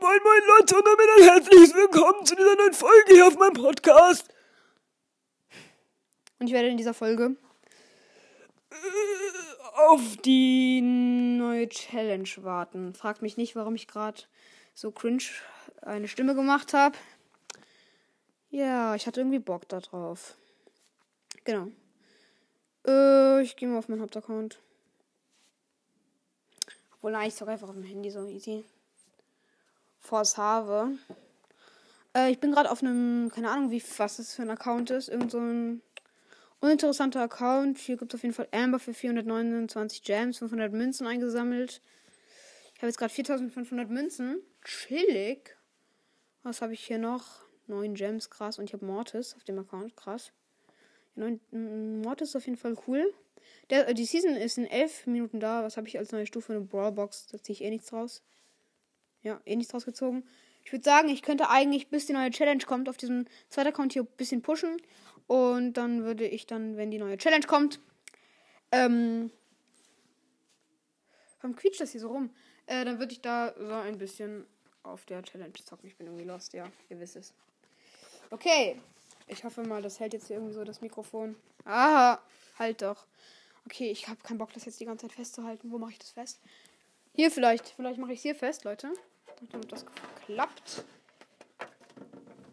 Moin moin Leute und damit ein herzliches Willkommen zu dieser neuen Folge hier auf meinem Podcast. Und ich werde in dieser Folge Auf die neue Challenge warten. Fragt mich nicht, warum ich gerade so cringe eine Stimme gemacht habe. Ja, ich hatte irgendwie Bock da drauf. Genau. Äh, ich gehe mal auf meinen Hauptaccount. Obwohl, nein, ich zocke einfach auf dem Handy so easy. Force Have. Äh, ich bin gerade auf einem, keine Ahnung, wie was das für ein Account ist. Irgend so ein uninteressanter Account. Hier gibt es auf jeden Fall Amber für 429 Gems, 500 Münzen eingesammelt. Ich habe jetzt gerade 4500 Münzen. Chillig. Was habe ich hier noch? 9 Gems, krass. Und ich habe Mortis auf dem Account, krass. Ja, 9, Mortis ist auf jeden Fall cool. Der, die Season ist in 11 Minuten da. Was habe ich als neue Stufe? Eine Brawlbox. Da ziehe ich eh nichts raus. Ja, eh nichts rausgezogen. Ich würde sagen, ich könnte eigentlich, bis die neue Challenge kommt, auf diesem zweiten Account hier ein bisschen pushen. Und dann würde ich dann, wenn die neue Challenge kommt, ähm. Warum quietscht das hier so rum? Äh, dann würde ich da so ein bisschen auf der Challenge zocken. Ich bin irgendwie lost, ja, ihr wisst es. Okay. Ich hoffe mal, das hält jetzt hier irgendwie so das Mikrofon. Aha, halt doch. Okay, ich habe keinen Bock, das jetzt die ganze Zeit festzuhalten. Wo mache ich das fest? Hier vielleicht. Vielleicht mache ich es hier fest, Leute. Damit das klappt.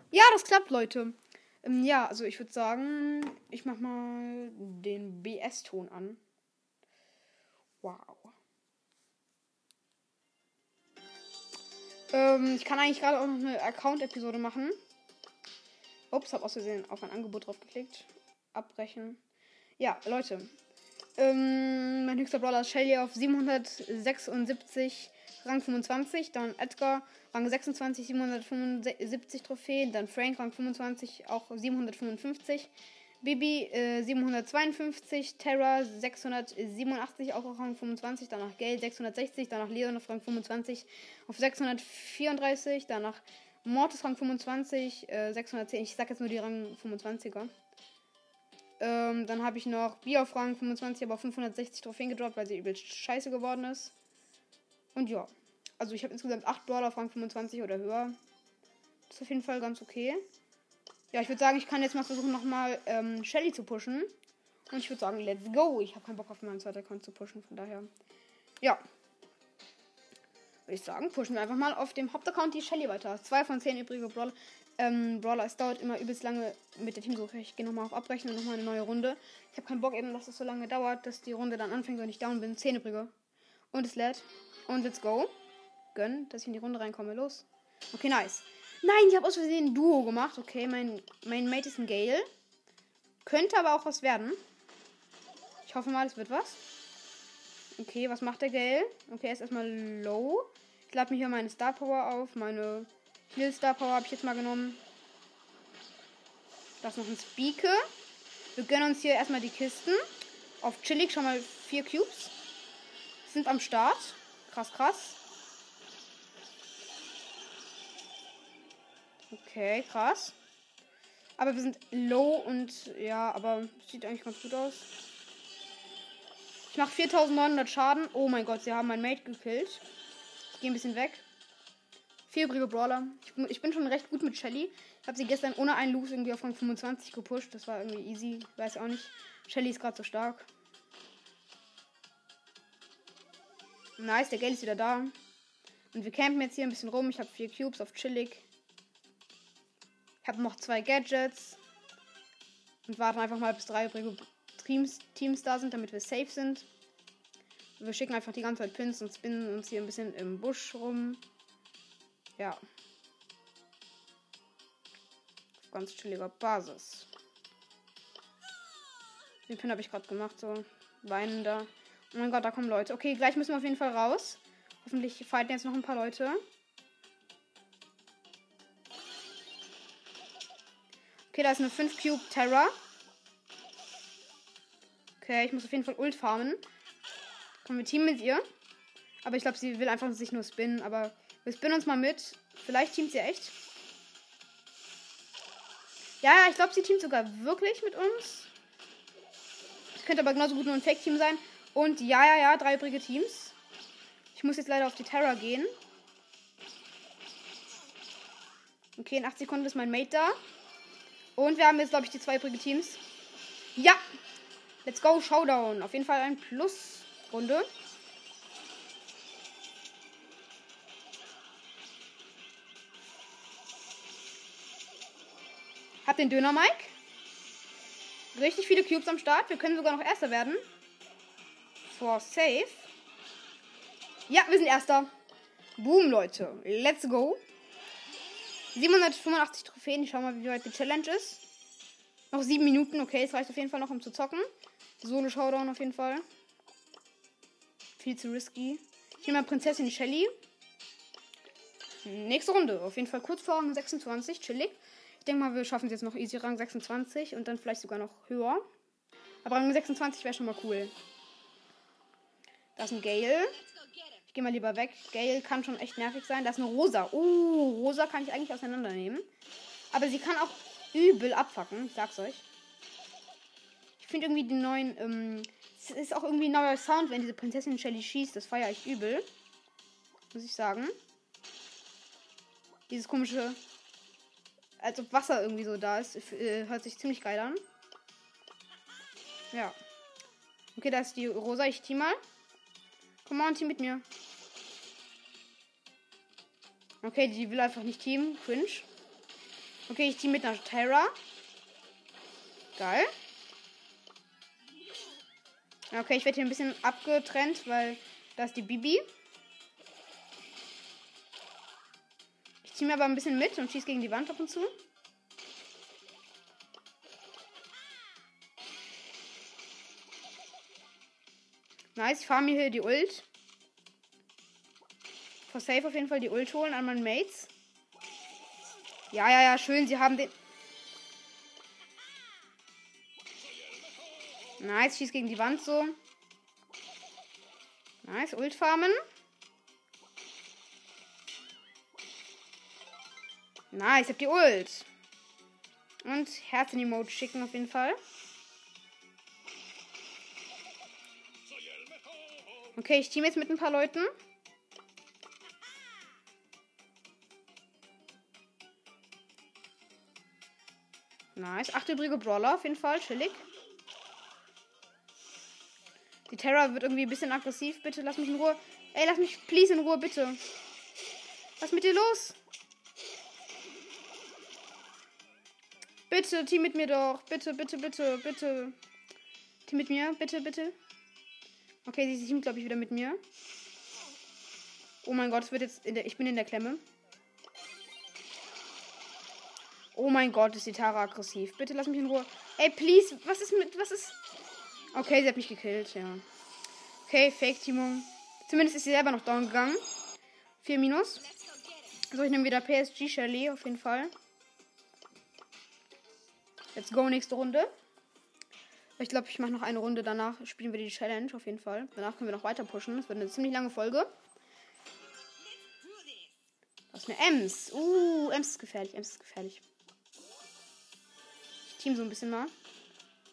Ja, das klappt, Leute. Ähm, ja, also ich würde sagen, ich mache mal den BS-Ton an. Wow. Ähm, ich kann eigentlich gerade auch noch eine Account-Episode machen. Ups, hab aus Versehen auf ein Angebot drauf geklickt. Abbrechen. Ja, Leute. Ähm, mein höchster Brawler ist Shelly auf 776, Rang 25. Dann Edgar, Rang 26, 775 Trophäen. Dann Frank, Rang 25, auch 755. Bibi äh, 752, Terra 687, auch Rang 25, danach Gale 660, danach Leon auf Rang 25 auf 634, danach Mortis Rang 25, äh, 610, ich sag jetzt nur die Rang 25er. Ähm, dann habe ich noch Bi auf Rang 25, aber 560 Trophäen gedroppt, weil sie übelst scheiße geworden ist. Und ja, also ich habe insgesamt 8 Brawler auf Rang 25 oder höher. Ist auf jeden Fall ganz okay. Ja, ich würde sagen, ich kann jetzt mal versuchen, nochmal ähm, Shelly zu pushen. Und ich würde sagen, let's go. Ich habe keinen Bock auf meinen zweiten Account zu pushen, von daher. Ja. Würde ich sagen, pushen wir einfach mal auf dem Hauptaccount die Shelly weiter. Zwei von zehn übrige Brawler. Ähm, Brawler, es dauert immer übelst lange mit der Teamsuche. Ich gehe nochmal auf Abbrechen und nochmal eine neue Runde. Ich habe keinen Bock eben, dass es so lange dauert, dass die Runde dann anfängt, wenn ich down bin. Zehn übrige. Und es lädt. Und let's go. Gönn, dass ich in die Runde reinkomme. Los. Okay, nice. Nein, ich habe aus Versehen ein Duo gemacht. Okay, mein, mein Mate ist ein Gale. Könnte aber auch was werden. Ich hoffe mal, es wird was. Okay, was macht der Gale? Okay, er ist erstmal low. Ich lade mir hier meine Star Power auf. Meine Heal Star Power habe ich jetzt mal genommen. Da ist noch ein Speaker. Wir gönnen uns hier erstmal die Kisten. Auf Chillig schon mal vier Cubes. Sind am Start. Krass, krass. Okay, krass. Aber wir sind low und ja, aber sieht eigentlich ganz gut aus. Ich mache 4900 Schaden. Oh mein Gott, sie haben mein Mate gekillt. Ich gehe ein bisschen weg. Vierbrige Brawler. Ich, ich, bin schon recht gut mit Shelly. Ich habe sie gestern ohne einen Lose irgendwie auf Rang 25 gepusht. Das war irgendwie easy. Weiß auch nicht. Shelly ist gerade so stark. Nice, der Geld ist wieder da. Und wir campen jetzt hier ein bisschen rum. Ich habe vier Cubes auf Chillig. Ich habe noch zwei Gadgets. Und warten einfach mal, bis drei übrige Teams, Teams da sind, damit wir safe sind. Wir schicken einfach die ganze Zeit Pins und spinnen uns hier ein bisschen im Busch rum. Ja. Ganz chilliger Basis. Den Pin habe ich gerade gemacht, so weinender. Oh mein Gott, da kommen Leute. Okay, gleich müssen wir auf jeden Fall raus. Hoffentlich fighten jetzt noch ein paar Leute. Okay, da ist eine 5 Cube Terra. Okay, ich muss auf jeden Fall Ult farmen. Kommen wir Team mit ihr. Aber ich glaube, sie will einfach sich nur spinnen. Aber wir spinnen uns mal mit. Vielleicht teamt sie echt. Ja, ja, ich glaube, sie teamt sogar wirklich mit uns. Es könnte aber genauso gut nur ein Fake-Team sein. Und ja, ja, ja, drei übrige Teams. Ich muss jetzt leider auf die Terra gehen. Okay, in 8 Sekunden ist mein Mate da. Und wir haben jetzt, glaube ich, die zwei übrigen Teams. Ja! Let's go, Showdown. Auf jeden Fall ein Plus-Runde. Hab den Döner Mike. Richtig viele Cubes am Start. Wir können sogar noch Erster werden. For safe. Ja, wir sind Erster. Boom, Leute. Let's go. 785 Trophäen. Ich schau mal, wie weit die Challenge ist. Noch sieben Minuten. Okay, es reicht auf jeden Fall noch, um zu zocken. Solo Showdown auf jeden Fall. Viel zu risky. Ich nehme mal Prinzessin Shelly. Nächste Runde. Auf jeden Fall kurz vor Rang 26. Chillig. Ich denke mal, wir schaffen es jetzt noch easy Rang 26 und dann vielleicht sogar noch höher. Aber Rang 26 wäre schon mal cool. Da ist ein Gale. Ich gehe mal lieber weg. Gale kann schon echt nervig sein. Da ist eine Rosa. Oh, Rosa kann ich eigentlich auseinandernehmen. Aber sie kann auch übel abfacken. Ich sag's euch. Ich finde irgendwie den neuen. Ähm, es ist auch irgendwie ein neuer Sound, wenn diese Prinzessin Shelly schießt. Das feiere ich übel. Muss ich sagen. Dieses komische als ob Wasser irgendwie so da ist. Äh, hört sich ziemlich geil an. Ja. Okay, da ist die Rosa. Ich team mal. Komm mal und team mit mir. Okay, die will einfach nicht teamen. Cringe. Okay, ich team mit einer Terra. Geil. Okay, ich werde hier ein bisschen abgetrennt, weil da ist die Bibi. Ziehe mir aber ein bisschen mit und schieße gegen die Wand ab und zu. Nice, ich fahre mir hier die Ult. For safe auf jeden Fall die Ult holen an meinen Mates. Ja, ja, ja, schön. Sie haben den. Nice, schieß gegen die Wand so. Nice, Ult farmen. Nice, ich hab die Ult. Und Herzen-Emote schicken auf jeden Fall. Okay, ich team jetzt mit ein paar Leuten. Nice. Acht übrige Brawler auf jeden Fall. Chillig. Die Terra wird irgendwie ein bisschen aggressiv. Bitte lass mich in Ruhe. Ey, lass mich please in Ruhe, bitte. Was ist mit dir los? Bitte, Team mit mir doch. Bitte, bitte, bitte, bitte. Team mit mir, bitte, bitte. Okay, sie teamt, glaube ich, wieder mit mir. Oh mein Gott, es wird jetzt. Der, ich bin in der Klemme. Oh mein Gott, ist die Tara aggressiv. Bitte lass mich in Ruhe. Ey, please, was ist mit. Was ist. Okay, sie hat mich gekillt, ja. Okay, Fake-Teamung. Zumindest ist sie selber noch down gegangen. 4 Minus. So, ich nehme wieder PSG Shelly auf jeden Fall. Let's go, nächste Runde. Ich glaube, ich mache noch eine Runde. Danach spielen wir die Challenge auf jeden Fall. Danach können wir noch weiter pushen. Das wird eine ziemlich lange Folge. Das ist eine Ems. Uh, Ems ist gefährlich. Ems ist gefährlich. Ich team so ein bisschen mal.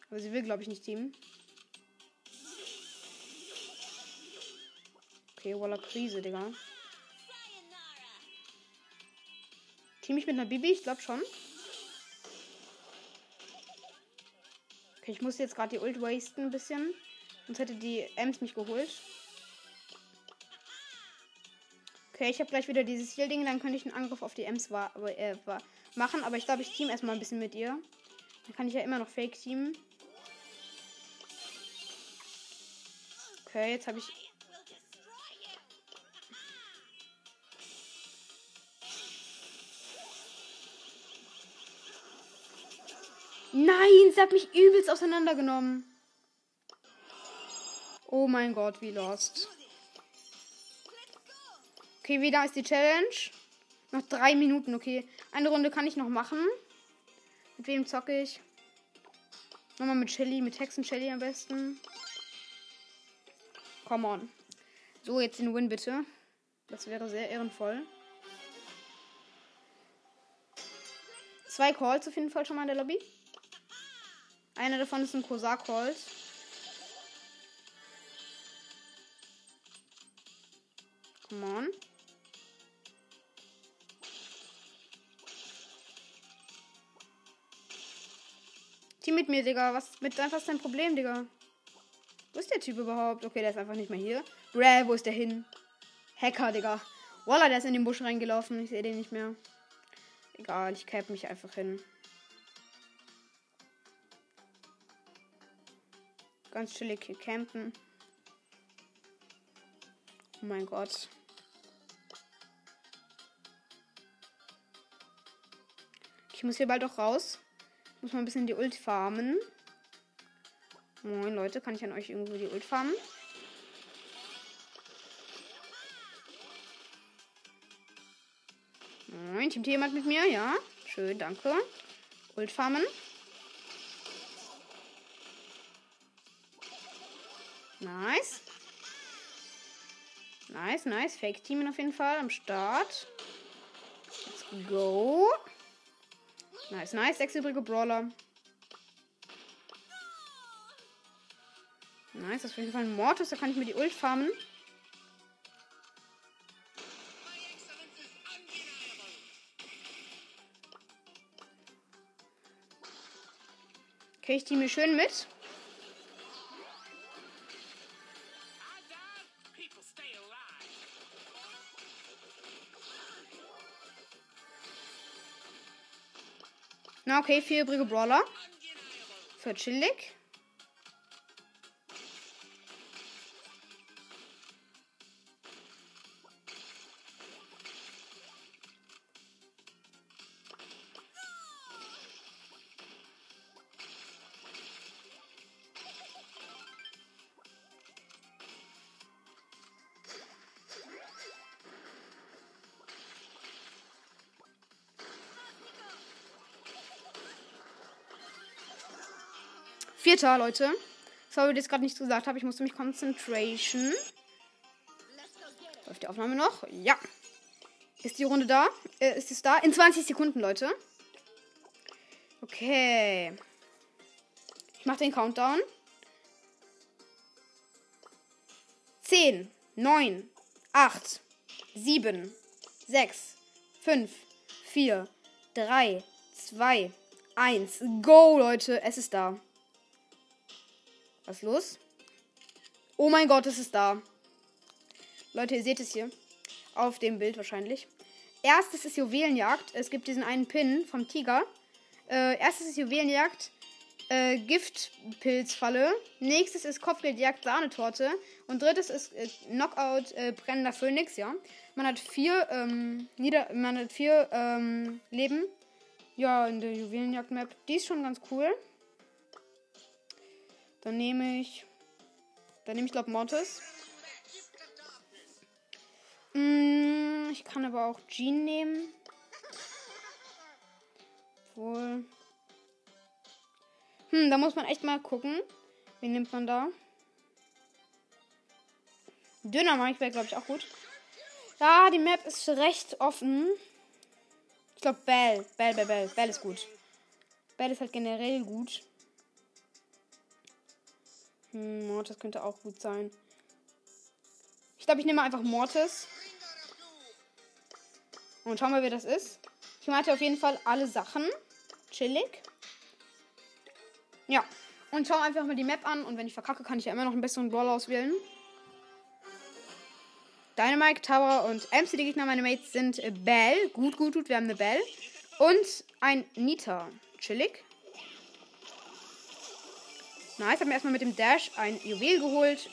Aber sie will, glaube ich, nicht teamen. Okay, Waller Krise, Digga. Team ich mit einer Bibi? Ich glaube schon. Okay, ich muss jetzt gerade die Ult wasten ein bisschen. Sonst hätte die Ems mich geholt. Okay, ich habe gleich wieder dieses Heal-Ding. Dann könnte ich einen Angriff auf die Ems wa äh, wa machen. Aber ich glaube, ich team erstmal ein bisschen mit ihr. Dann kann ich ja immer noch Fake teamen. Okay, jetzt habe ich Nein, sie hat mich übelst auseinandergenommen. Oh mein Gott, wie lost. Okay, wieder ist die Challenge. Noch drei Minuten, okay. Eine Runde kann ich noch machen. Mit wem zocke ich? Nochmal mit Shelly, mit Hexen Shelly am besten. Come on. So, jetzt den Win bitte. Das wäre sehr ehrenvoll. Zwei Calls auf jeden Fall schon mal in der Lobby. Einer davon ist ein Kosakholz. Come on. Team mit mir, Digga. Was mit einfach ist dein Problem, Digga? Wo ist der Typ überhaupt? Okay, der ist einfach nicht mehr hier. Brä, wo ist der hin? Hacker, Digga. Voila, der ist in den Busch reingelaufen. Ich sehe den nicht mehr. Egal, ich cap mich einfach hin. Ganz chillig hier campen. Oh mein Gott. Ich muss hier bald auch raus. Muss mal ein bisschen die Ult farmen. Moin Leute, kann ich an euch irgendwo die Ult farmen? Moin, teamt hier jemand mit mir? Ja, schön, danke. Ult farmen. Nice. Nice, nice. Fake-Teamen auf jeden Fall am Start. Let's go. Nice, nice. Sechs übrige Brawler. Nice, das ist auf jeden Fall ein Mortis. Da kann ich mir die Ult farmen. Okay, ich teame schön mit. Na, okay, vier übrige Brawler. Für chillig. Vierter, Leute. Sorry, dass ich gerade nicht gesagt habe. Ich musste mich Concentration. Läuft die Aufnahme noch? Ja. Ist die Runde da? Äh, ist es da? In 20 Sekunden, Leute. Okay. Ich mache den Countdown. 10, 9, 8, 7, 6, 5, 4, 3, 2, 1. Go, Leute. Es ist da. Was ist los? Oh mein Gott, es ist da. Leute, ihr seht es hier. Auf dem Bild wahrscheinlich. Erstes ist Juwelenjagd. Es gibt diesen einen Pin vom Tiger. Äh, erstes ist Juwelenjagd. Äh, Giftpilzfalle. Nächstes ist Kopfgeldjagd Sahnetorte. Und drittes ist äh, Knockout äh, brennender Phönix, ja. Man hat vier, ähm, nieder man hat vier ähm, Leben. Ja, in der Juwelenjagd-Map. Die ist schon ganz cool. Dann nehme ich. Dann nehme ich, glaube Mortis. Mm, ich kann aber auch Jean nehmen. Wohl. Hm, da muss man echt mal gucken. Wen nimmt man da? Dünner mache ich wäre, glaube ich, auch gut. Ja, die Map ist recht offen. Ich glaube, Bell. Bell, Bell, Bell. Bell ist gut. Bell ist halt generell gut. Hm, Mortis könnte auch gut sein. Ich glaube, ich nehme einfach Mortis. Und schauen wir, wer das ist. Ich hatte auf jeden Fall alle Sachen. Chillig. Ja. Und schau einfach mal die Map an. Und wenn ich verkacke, kann ich ja immer noch einen besseren Brawler auswählen. Dynamite, Tower und MC, die Gegner, meine Mates, sind Bell. Gut, gut, gut. Wir haben eine Bell. Und ein Nita. Chillig. Nice, haben wir erstmal mit dem Dash ein Juwel geholt.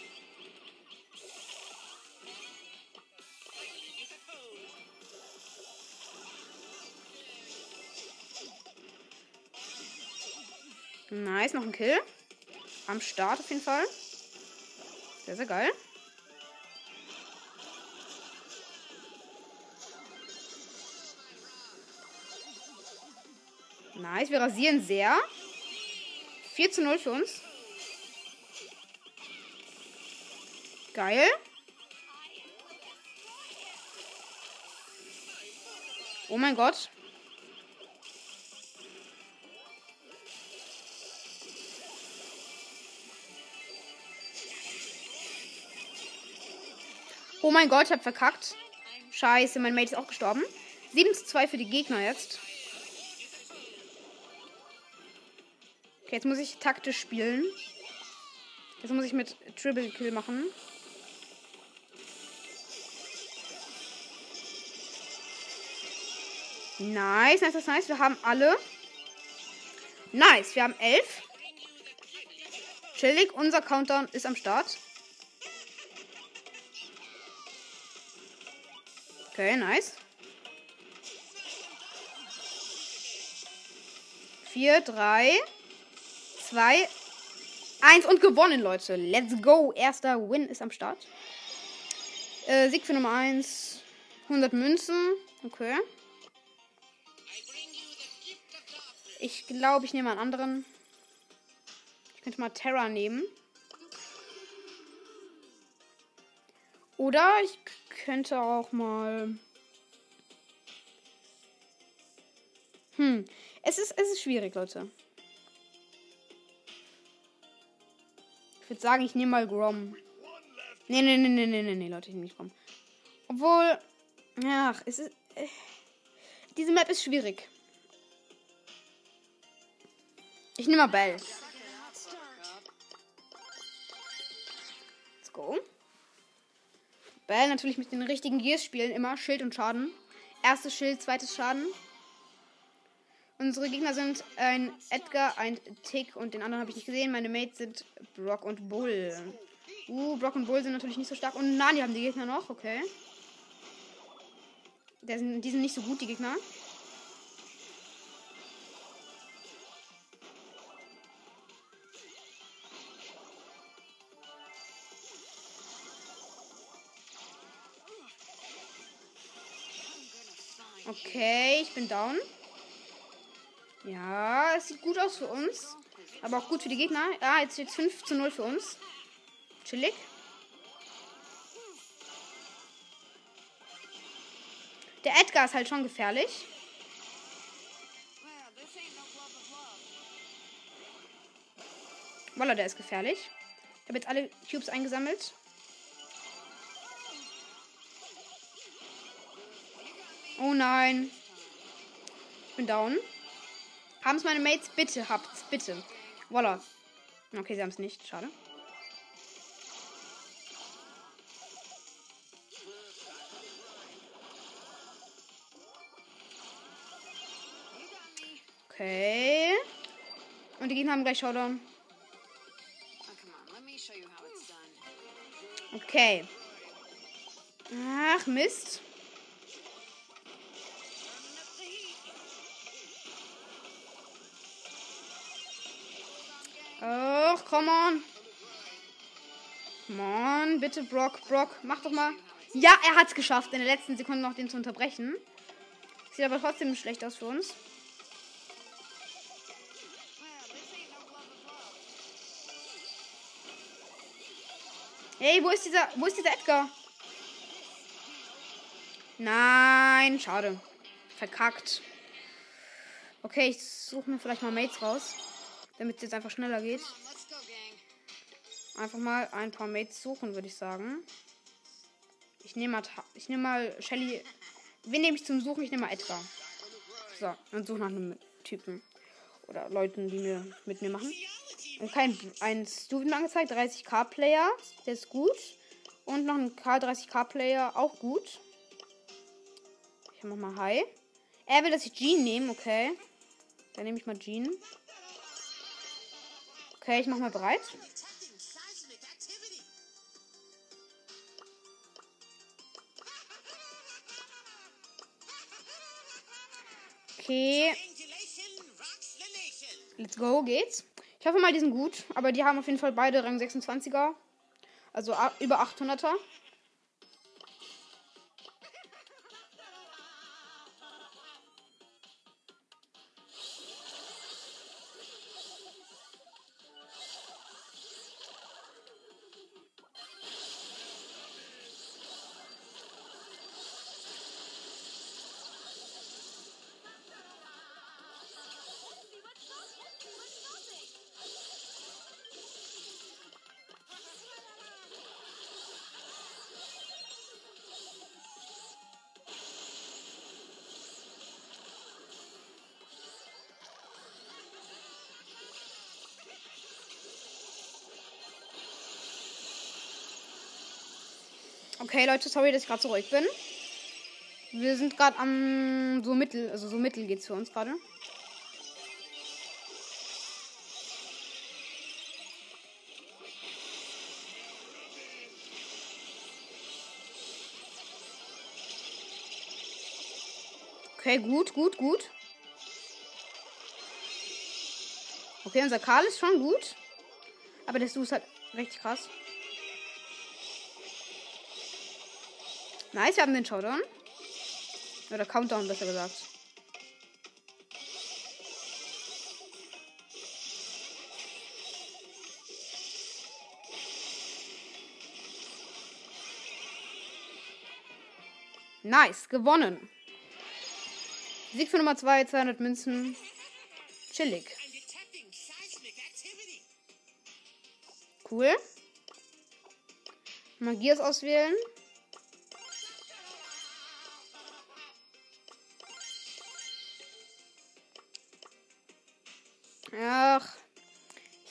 Nice, noch ein Kill. Am Start auf jeden Fall. Sehr, sehr geil. Nice, wir rasieren sehr. 4 zu 0 für uns. Geil. Oh mein Gott. Oh mein Gott, ich hab verkackt. Scheiße, mein Mate ist auch gestorben. 7 zu 2 für die Gegner jetzt. Okay, jetzt muss ich taktisch spielen. Jetzt muss ich mit Triple Kill machen. Nice, nice, nice. Wir haben alle. Nice, wir haben elf. Chillig, unser Countdown ist am Start. Okay, nice. Vier, drei, zwei, eins und gewonnen, Leute. Let's go. Erster Win ist am Start. Äh, Sieg für Nummer eins. 100 Münzen. Okay. Ich glaube, ich nehme einen anderen. Ich könnte mal Terra nehmen. Oder ich könnte auch mal. Hm. Es ist, es ist schwierig, Leute. Ich würde sagen, ich nehme mal Grom. Nee, nee, nee, nee, nee, nee, nee, Leute, ich nehme nicht Grom. Obwohl. Ach, es ist. Äh, diese Map ist schwierig. Ich nehme mal Bell. Let's go. Bell natürlich mit den richtigen Gears spielen immer. Schild und Schaden. Erstes Schild, zweites Schaden. Unsere Gegner sind ein Edgar, ein Tick und den anderen habe ich nicht gesehen. Meine Mates sind Brock und Bull. Uh, Brock und Bull sind natürlich nicht so stark. Und Nani haben die Gegner noch, okay. Die sind, die sind nicht so gut, die Gegner. Okay, ich bin down. Ja, es sieht gut aus für uns. Aber auch gut für die Gegner. Ja, jetzt steht 5 zu 0 für uns. Chillig. Der Edgar ist halt schon gefährlich. Voila, der ist gefährlich. Ich habe jetzt alle Cubes eingesammelt. Oh nein. Ich bin down. Haben es meine Mates? Bitte, habt's. Bitte. Voila. Okay, sie haben es nicht. Schade. Okay. Und die Gegner haben gleich Showdown. Okay. Ach, Mist. Ach, come on. Come on, bitte, Brock, Brock, mach doch mal. Ja, er hat's geschafft, in der letzten Sekunde noch den zu unterbrechen. Sieht aber trotzdem schlecht aus für uns. Hey, wo ist dieser, wo ist dieser Edgar? Nein, schade. Verkackt. Okay, ich suche mir vielleicht mal Mates raus. Damit es jetzt einfach schneller geht. Einfach mal ein paar Mates suchen, würde ich sagen. Ich nehme mal, ich nehme mal Shelly. Wen nehme ich zum Suchen? Ich nehme mal Edgar. So, und suche nach einem Typen. Oder Leuten, die mir mit mir machen. Und kein ein Stu angezeigt, 30k Player, der ist gut. Und noch ein K30k Player, auch gut. Ich mach mal Hi. Er will, dass ich Jean nehme, okay. Dann nehme ich mal Jean. Okay, ich mach mal bereit. Okay. Let's go, geht's. Ich hoffe mal, die sind gut. Aber die haben auf jeden Fall beide Rang 26er. Also über 800er. Okay, Leute, sorry, dass ich gerade so ruhig bin. Wir sind gerade am so mittel, also so mittel geht's für uns gerade. Okay, gut, gut, gut. Okay, unser Karl ist schon gut. Aber der Stu ist halt richtig krass. Nice, wir haben den Showdown. Oder Countdown, besser gesagt. Nice, gewonnen. Sieg für Nummer 2, 200 Münzen. Chillig. Cool. Magiers auswählen.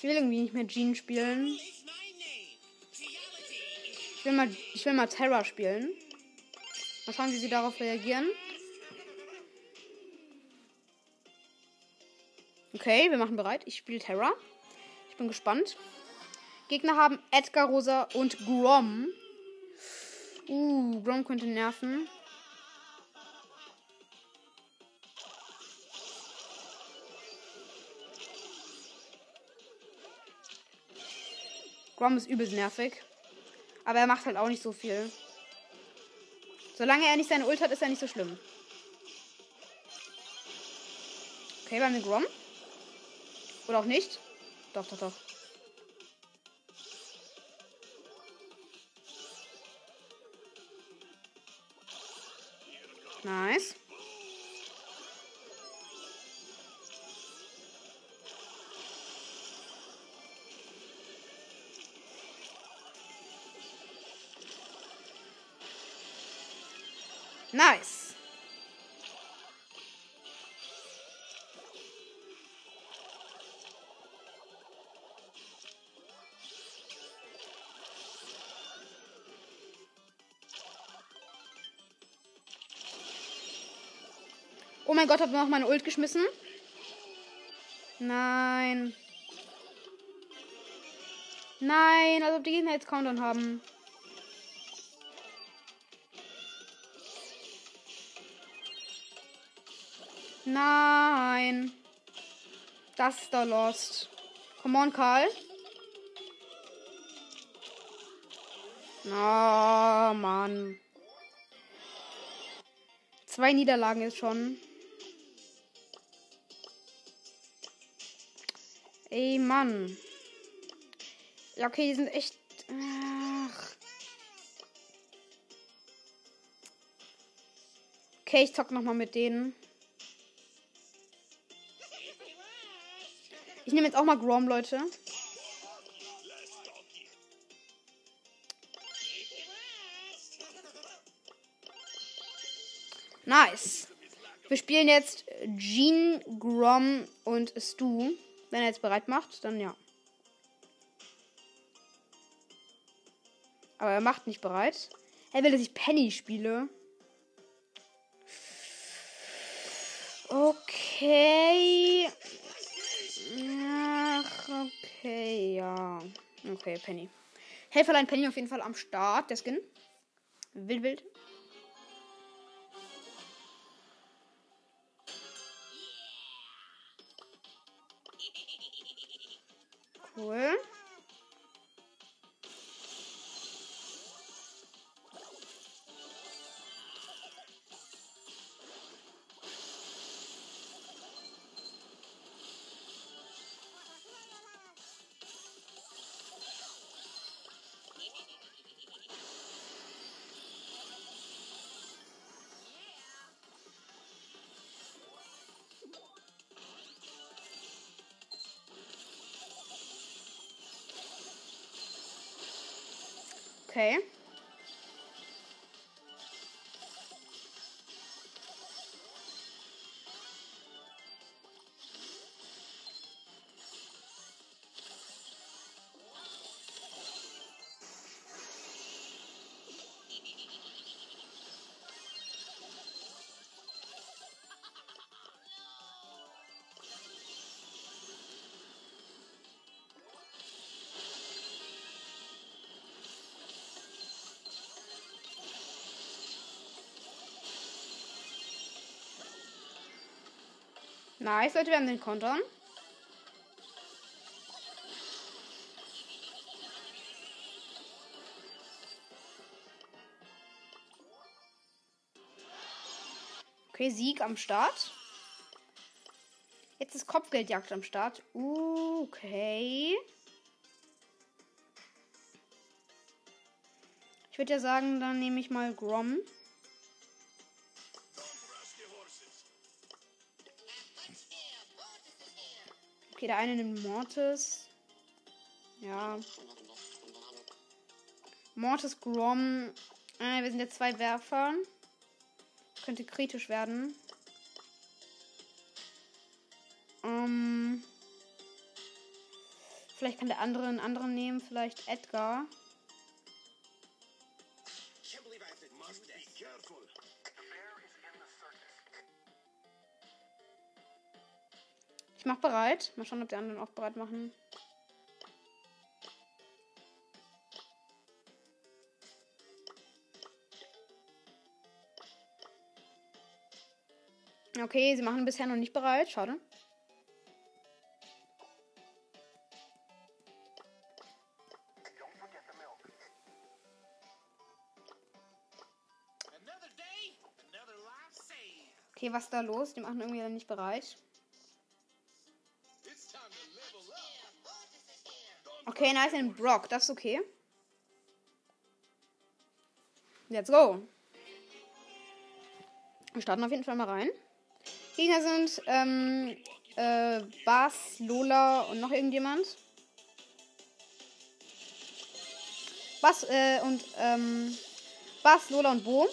Will irgendwie nicht mehr Jean spielen. Ich will mal, ich will mal Terra spielen. Mal schauen, wie sie darauf reagieren. Okay, wir machen bereit. Ich spiele Terra. Ich bin gespannt. Gegner haben Edgar, Rosa und Grom. Uh, Grom könnte nerven. Grom ist übelst nervig. Aber er macht halt auch nicht so viel. Solange er nicht seine Ult hat, ist er nicht so schlimm. Okay, wir haben den Grom. Oder auch nicht. Doch, doch, doch. Nice. Nice. Oh mein Gott, hab noch meine Ult geschmissen. Nein. Nein, als ob die Gegner jetzt Countdown haben. Nein. Das ist da lost. Come on, Karl. Oh, Mann. Zwei Niederlagen ist schon. Ey, Mann. Ja, okay, die sind echt. Ach. Okay, ich zock noch mal mit denen. Ich nehme jetzt auch mal Grom, Leute. Nice. Wir spielen jetzt Jean, Grom und Stu. Wenn er jetzt bereit macht, dann ja. Aber er macht nicht bereit. Er will, dass ich Penny spiele. Okay. Ach, okay, ja. Okay, Penny. Helferlein Penny auf jeden Fall am Start, der Skin. Wild, wild. Cool. Okay. Nice, Leute, wir haben den Kontern. Okay, Sieg am Start. Jetzt ist Kopfgeldjagd am Start. Okay. Ich würde ja sagen, dann nehme ich mal Grom. Okay, der eine nimmt Mortis. Ja. Mortis, Grom. Äh, wir sind jetzt zwei Werfer. Könnte kritisch werden. Ähm, vielleicht kann der andere einen anderen nehmen. Vielleicht Edgar. Mach bereit. Mal schauen, ob die anderen auch bereit machen. Okay, sie machen bisher noch nicht bereit. Schade. Okay, was ist da los? Die machen irgendwie dann nicht bereit. Okay, nice, ein Brock. Das ist okay. Let's go. Wir starten auf jeden Fall mal rein. Gegner sind ähm, äh, Bas, Lola und noch irgendjemand. Bas äh, und ähm, Bas, Lola und Bo.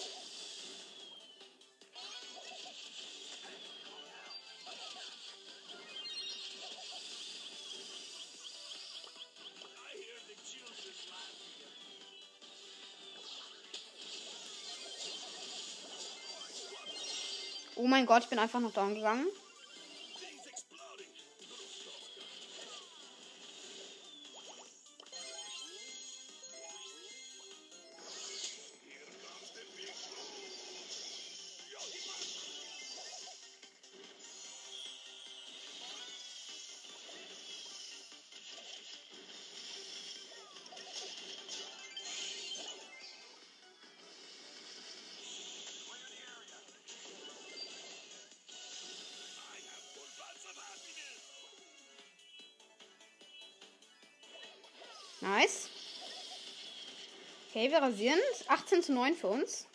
Mein Gott, ich bin einfach noch down gegangen. Nice. Okay, wir rasieren. 18 zu 9 für uns.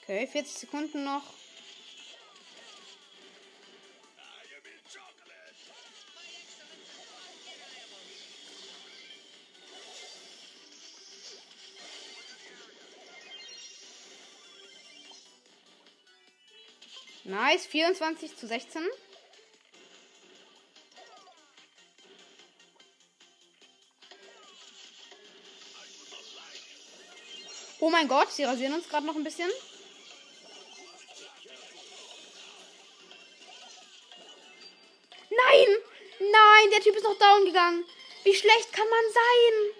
Okay, 40 Sekunden noch. Nice, 24 zu 16. Oh mein Gott, sie rasieren uns gerade noch ein bisschen. Nein! Nein, der Typ ist noch down gegangen. Wie schlecht kann man sein?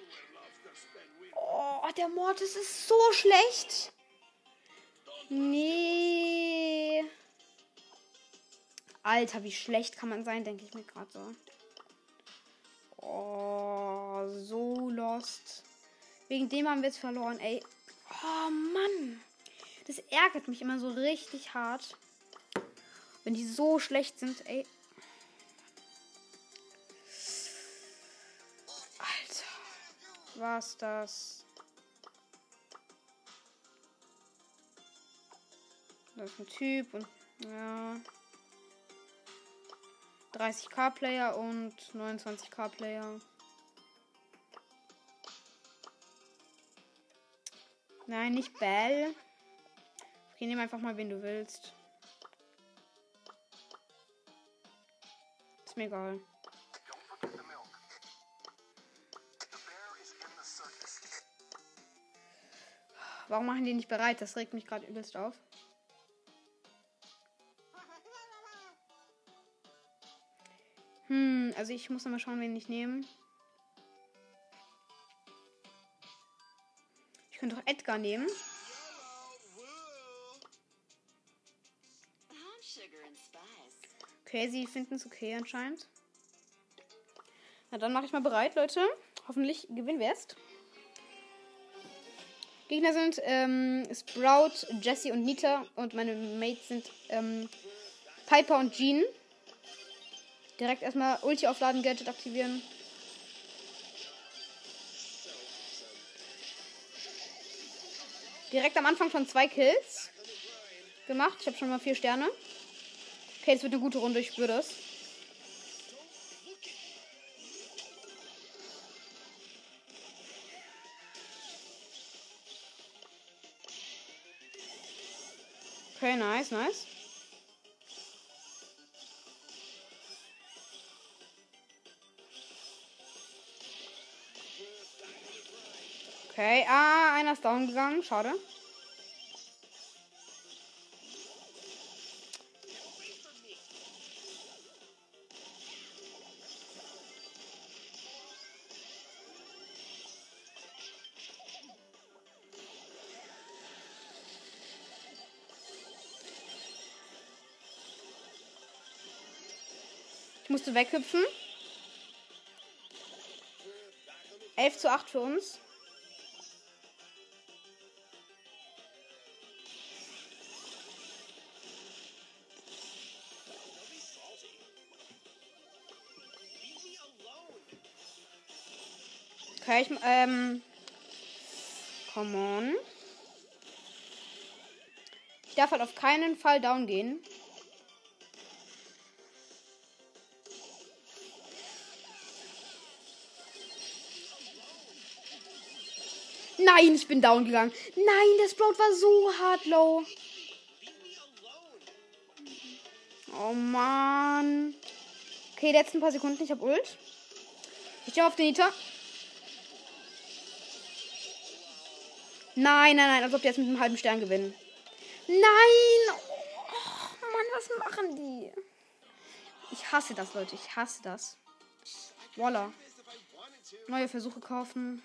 Oh, der Mortis ist so schlecht. Nee. Alter, wie schlecht kann man sein, denke ich mir gerade so. Oh, so lost. Wegen dem haben wir jetzt verloren, ey. Oh Mann. Das ärgert mich immer so richtig hart. Wenn die so schlecht sind, ey. Alter. Was das? Das ist ein Typ und ja. 30k Player und 29k Player. Nein, nicht Bell. Okay, nimm einfach mal, wen du willst. Ist mir egal. Warum machen die nicht bereit? Das regt mich gerade übelst auf. Hm, also ich muss nochmal schauen, wen ich nehme. Ich könnte doch Edgar nehmen. Okay, sie finden es okay anscheinend. Na, dann mache ich mal bereit, Leute. Hoffentlich gewinnen wir jetzt. Gegner sind ähm, Sprout, Jesse und Nita. Und meine Mates sind ähm, Piper und Jean. Direkt erstmal Ulti aufladen, Gadget aktivieren. Direkt am Anfang schon zwei Kills gemacht. Ich habe schon mal vier Sterne. Okay, das wird eine gute Runde, ich spüre das. Okay, nice, nice. Okay, ah, einer ist down gegangen, schade. Ich musste weghüpfen. 11 zu 8 für uns. Ich, ähm. Come on. Ich darf halt auf keinen Fall down gehen. Nein, ich bin down gegangen. Nein, das Sprout war so hart low. Oh Mann. Okay, letzten paar Sekunden. Ich hab Ult. Ich stehe auf den Nita. Nein, nein, nein, als ob die jetzt mit einem halben Stern gewinnen. Nein! Oh, Mann, was machen die? Ich hasse das, Leute. Ich hasse das. Voila. Neue Versuche kaufen.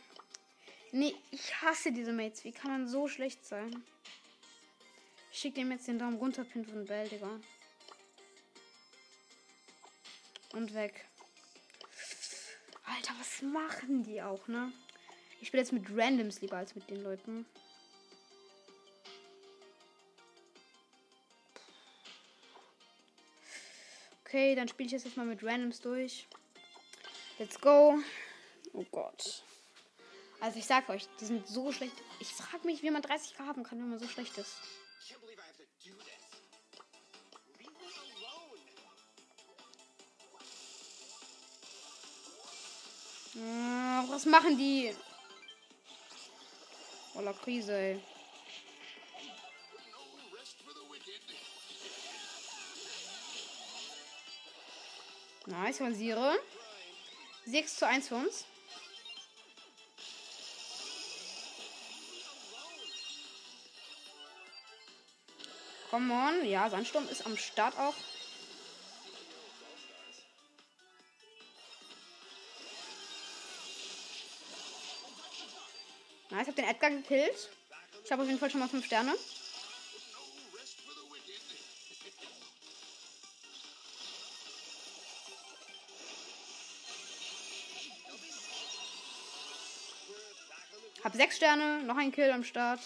Nee, ich hasse diese Mates. Wie kann man so schlecht sein? Ich schick dem jetzt den Daumen runter, Pin von Bell, Digga. Und weg. Alter, was machen die auch, ne? Ich spiele jetzt mit Randoms lieber als mit den Leuten. Okay, dann spiele ich jetzt erstmal mit Randoms durch. Let's go. Oh Gott. Also ich sag euch, die sind so schlecht. Ich frage mich, wie man 30k haben kann, wenn man so schlecht ist. Äh, was machen die? Voller Krise, ey. Nice, rasiere. 6 zu 1 für uns. Come on. Ja, Sandsturm ist am Start auch. Nice, hab den Edgar gekillt. Ich habe auf jeden Fall schon mal 5 Sterne. Hab 6 Sterne, noch ein Kill am Start.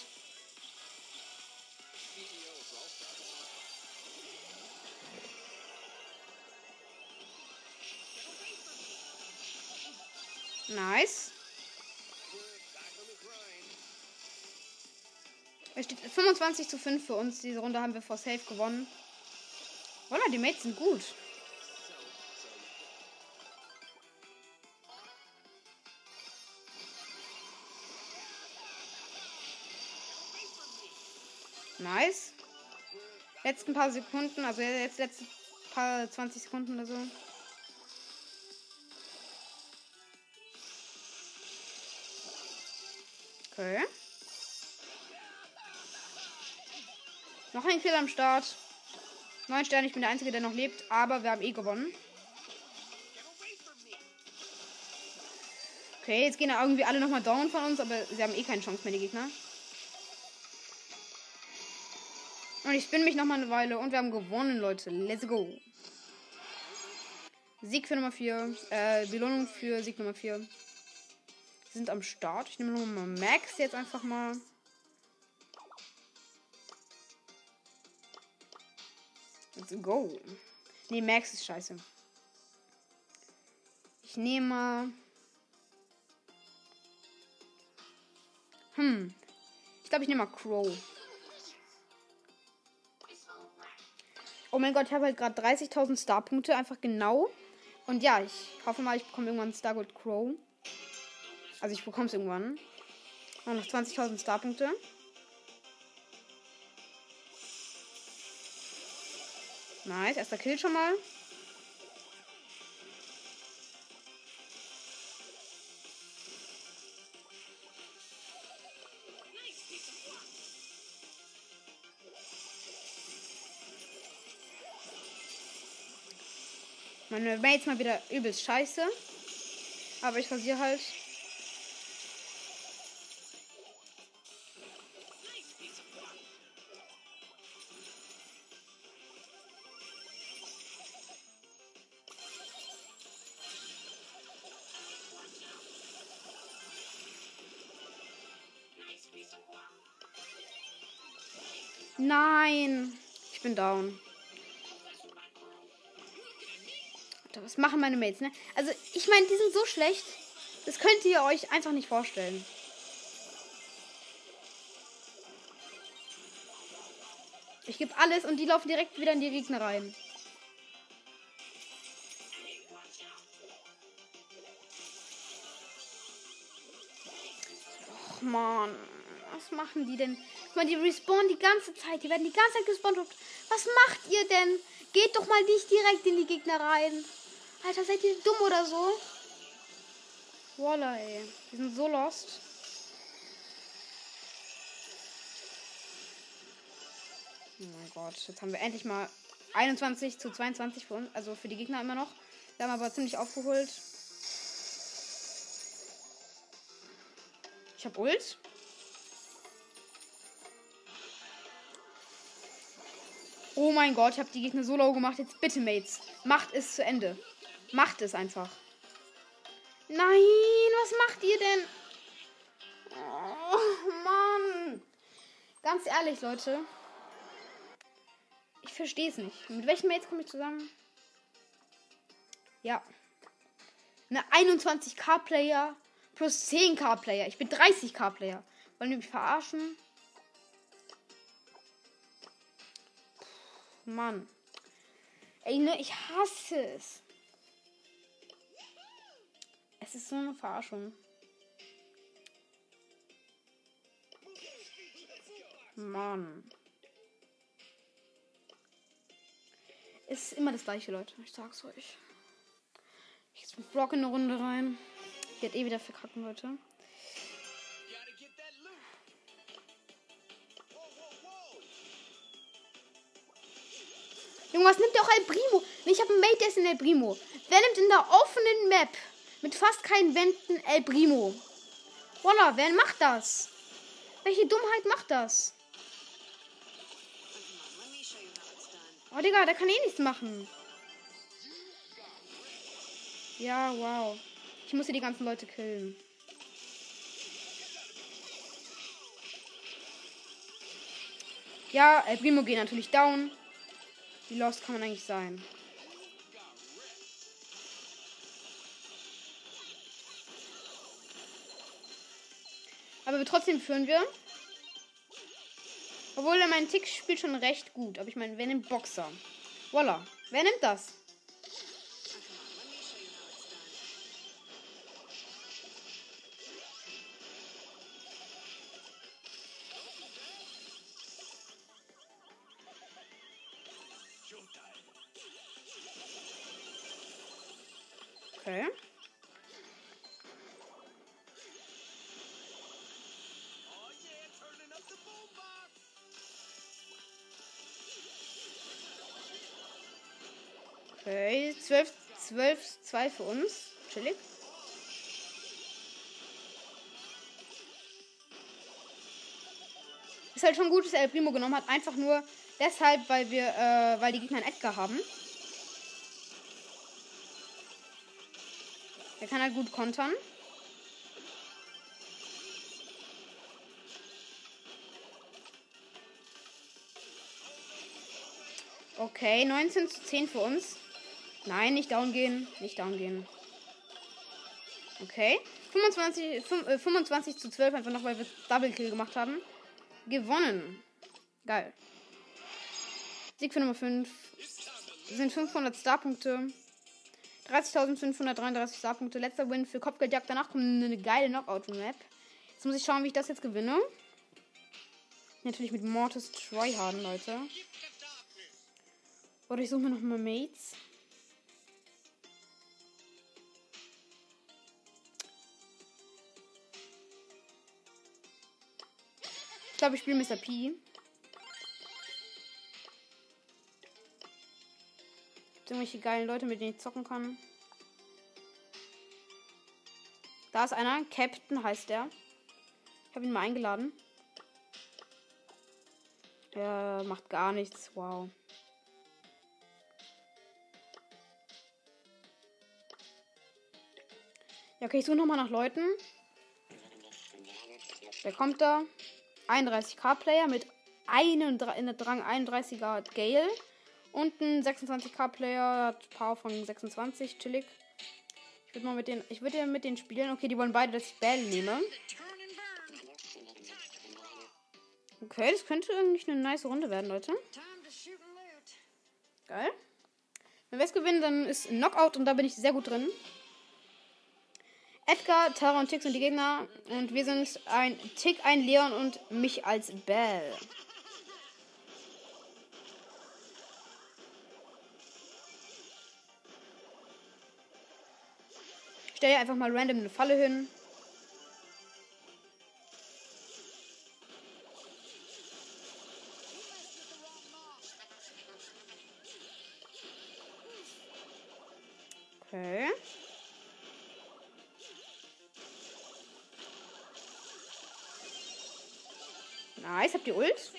Nice. Es steht 25 zu 5 für uns. Diese Runde haben wir vor Safe gewonnen. Voila, die Mates sind gut. Nice. Letzten paar Sekunden, also jetzt letzte paar 20 Sekunden oder so. Okay. Noch ein Kill am Start. Neun Sterne, ich bin der Einzige, der noch lebt, aber wir haben eh gewonnen. Okay, jetzt gehen ja irgendwie alle nochmal down von uns, aber sie haben eh keine Chance mehr, die Gegner. Und ich spinne mich nochmal eine Weile und wir haben gewonnen, Leute. Let's go. Sieg für Nummer 4. Äh, Belohnung für Sieg Nummer 4. Sind am Start. Ich nehme nochmal Max jetzt einfach mal. Let's go. Nee, Max ist scheiße. Ich nehme. Hm. Ich glaube, ich nehme mal Crow. Oh mein Gott, ich habe halt gerade 30.000 Star-Punkte, einfach genau. Und ja, ich hoffe mal, ich bekomme irgendwann Star Gold Crow. Also ich bekomme es irgendwann. noch 20.000 Star-Punkte. Nice, erster Kill schon mal. Meine Mates mal wieder übelst scheiße. Aber ich rasiere halt. Nein. Ich bin down. Was machen meine Mates, ne? Also, ich meine, die sind so schlecht. Das könnt ihr euch einfach nicht vorstellen. Ich gebe alles und die laufen direkt wieder in die Gegner rein. Och, man. Was machen die denn? Man, die respawnen die ganze Zeit. Die werden die ganze Zeit gespawnt. Was macht ihr denn? Geht doch mal nicht direkt in die Gegner rein. Alter, seid ihr dumm oder so? Voila, ey. Wir sind so lost. Oh mein Gott, jetzt haben wir endlich mal 21 zu 22 für uns, also für die Gegner immer noch. Wir haben aber ziemlich aufgeholt. Ich hab Ult. Oh mein Gott, ich habe die Gegner so low gemacht. Jetzt bitte, Mates. Macht es zu Ende. Macht es einfach. Nein, was macht ihr denn? Oh, Mann. Ganz ehrlich, Leute. Ich verstehe es nicht. Mit welchen Mates komme ich zusammen? Ja. Eine 21k-Player plus 10k-Player. Ich bin 30k-Player. Wollen die mich verarschen? Mann. Ey, ne, ich hasse es. Es ist so eine Verarschung. Mann. Es ist immer das gleiche, Leute. Ich sag's euch. Ich gehe mit Brock in eine Runde rein. Wird eh wieder verkacken, Leute. Junge, was nimmt der auch El Primo? Ich habe einen Mate, der ist in El Primo. Wer nimmt in der offenen Map mit fast keinen Wänden El Primo. Voila, wer macht das? Welche Dummheit macht das? Oh, Digga, der kann eh nichts machen. Ja, wow. Ich muss hier die ganzen Leute killen. Ja, El Primo geht natürlich down. Wie lost kann man eigentlich sein? Aber trotzdem führen wir. Obwohl meinen Tick spielt schon recht gut. Aber ich meine, wer nimmt Boxer? Voila. Wer nimmt das? Showtime. Okay. Okay, 12, 12, 2 für uns. Chillig. Ist halt schon gut, dass El Primo genommen hat. Einfach nur, deshalb, weil wir, äh, weil die Gegner einen Edgar haben. Der kann halt gut kontern. Okay, 19 zu 10 für uns. Nein, nicht down gehen. Nicht down gehen. Okay. 25, 5, äh, 25 zu 12, einfach noch, weil wir Double Kill gemacht haben. Gewonnen. Geil. Sieg für Nummer 5. Sind 500 Starpunkte. 30.533 Starpunkte. Letzter Win für Kopfgeldjagd. Danach kommt eine geile Knockout-Map. Jetzt muss ich schauen, wie ich das jetzt gewinne. Natürlich mit Mortis Tryharden, Leute. Oder ich suche mir noch mal Mates. Ich glaube, ich spiele Mr. P. irgendwelche geilen Leute, mit denen ich zocken kann. Da ist einer, Captain heißt der. Ich habe ihn mal eingeladen. Er macht gar nichts. Wow. Ja, okay, ich suche nochmal nach Leuten. Wer kommt da? 31k-Player mit einem Drang 31er Gale. Und ein 26k-Player hat Power von 26, chillig. Ich würde mal mit den. Ich würde ja mit denen spielen. Okay, die wollen beide, dass ich Bell nehme. Okay, das könnte eigentlich eine nice Runde werden, Leute. Geil. Wenn wir es gewinnen, dann ist Knockout und da bin ich sehr gut drin. Edgar, Tara und Tix sind die Gegner. Und wir sind ein Tick, ein Leon und mich als Bell. Stelle einfach mal random eine Falle hin. Okay. Nice, habt ihr Ult?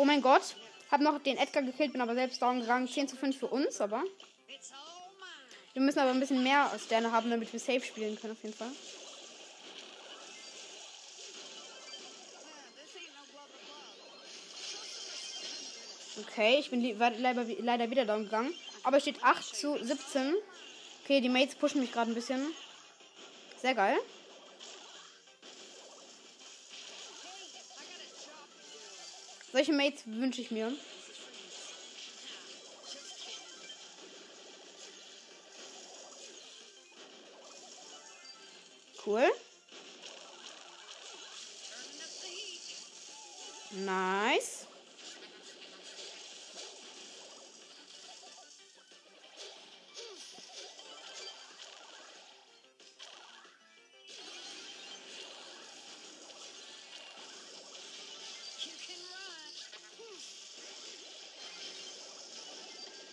Oh mein Gott. Hab noch den Edgar gekillt, bin aber selbst down gegangen. 10 zu 5 für uns, aber. Wir müssen aber ein bisschen mehr Sterne haben, damit wir safe spielen können, auf jeden Fall. Okay, ich bin leider, leider wieder down gegangen. Aber es steht 8 zu 17. Okay, die Mates pushen mich gerade ein bisschen. Sehr geil. Solche Mates wünsche ich mir. Cool. Nice.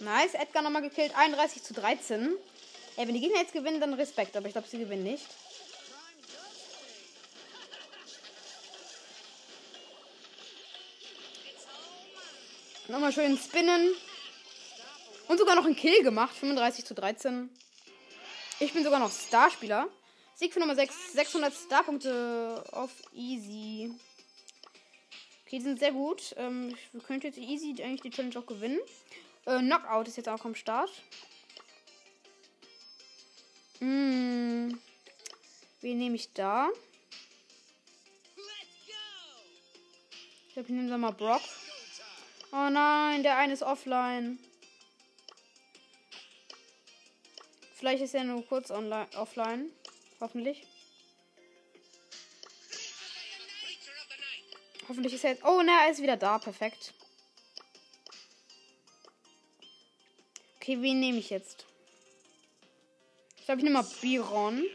Nice, Edgar nochmal gekillt. 31 zu 13. Ey, wenn die Gegner jetzt gewinnen, dann Respekt. Aber ich glaube, sie gewinnen nicht. Nochmal schön spinnen. Und sogar noch einen Kill gemacht. 35 zu 13. Ich bin sogar noch Starspieler. Sieg für Nummer 6. 600 Starpunkte auf Easy. Okay, die sind sehr gut. Ähm, ich könnte jetzt easy eigentlich die Challenge auch gewinnen. Äh, Knockout ist jetzt auch am Start. Hm. Wen nehme ich da? Ich glaube, ich nehme da mal Brock. Oh nein, der eine ist offline. Vielleicht ist er nur kurz online, offline. Hoffentlich. Hoffentlich ist er jetzt. Oh, na, er ist wieder da. Perfekt. Okay, wen nehme ich jetzt? Ich glaube, ich nehme mal Biron.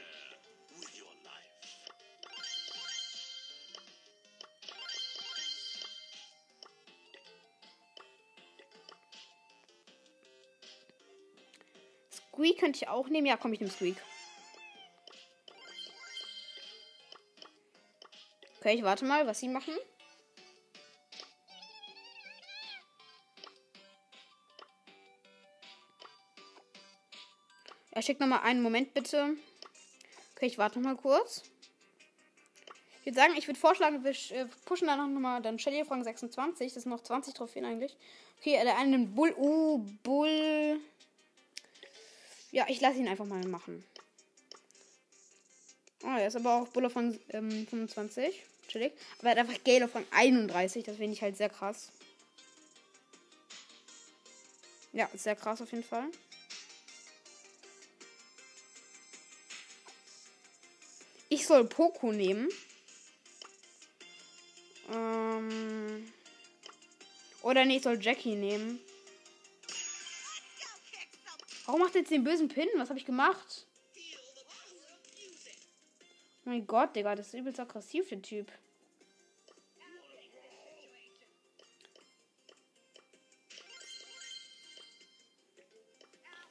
Squeak könnte ich auch nehmen. Ja, komm, ich nehme Squeak. Okay, ich warte mal, was sie machen. Er schickt nochmal einen Moment, bitte. Okay, ich warte noch mal kurz. Ich würde sagen, ich würde vorschlagen, wir äh, pushen da noch mal dann Shelly auf Rang 26. Das sind noch 20 Trophäen eigentlich. Okay, der eine nimmt Bull. Uh, Bull. Ja, ich lasse ihn einfach mal machen. Oh, er ist aber auch Bull auf Rang ähm, 25. Chillig. Aber er hat einfach Gale auf Rang 31. Das finde ich halt sehr krass. Ja, sehr krass auf jeden Fall. Ich soll Poco nehmen. Ähm. Oder nee, ich soll Jackie nehmen. Warum macht er jetzt den bösen Pin? Was habe ich gemacht? Oh mein Gott, Digga, das ist übelst aggressiv, der Typ.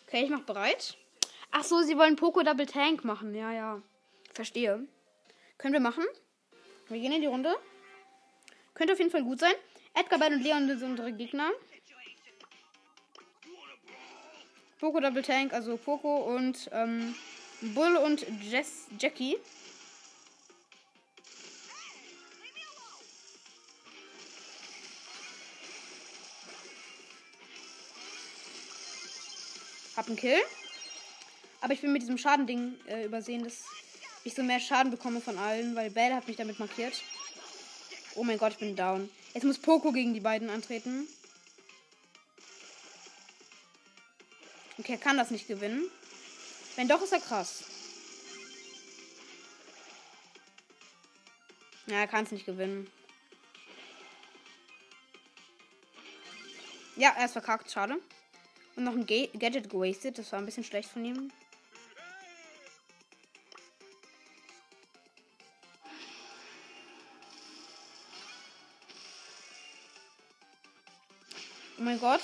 Okay, ich mach bereit. Ach so, sie wollen Poco Double Tank machen. Ja, ja. Verstehe. Können wir machen. Wir gehen in die Runde. Könnte auf jeden Fall gut sein. Edgar, Bell und Leon sind unsere Gegner. Poco Double Tank, also Poco und ähm, Bull und Jess, Jackie. Hab einen Kill. Aber ich bin mit diesem Schadending äh, übersehen, dass ich so mehr Schaden bekomme von allen, weil Bell hat mich damit markiert. Oh mein Gott, ich bin down. Jetzt muss Poco gegen die beiden antreten. Okay, er kann das nicht gewinnen. Wenn doch, ist er krass. Ja, er kann es nicht gewinnen. Ja, er ist verkackt, schade. Und noch ein Ga Gadget gewastet, das war ein bisschen schlecht von ihm. Mein Gott.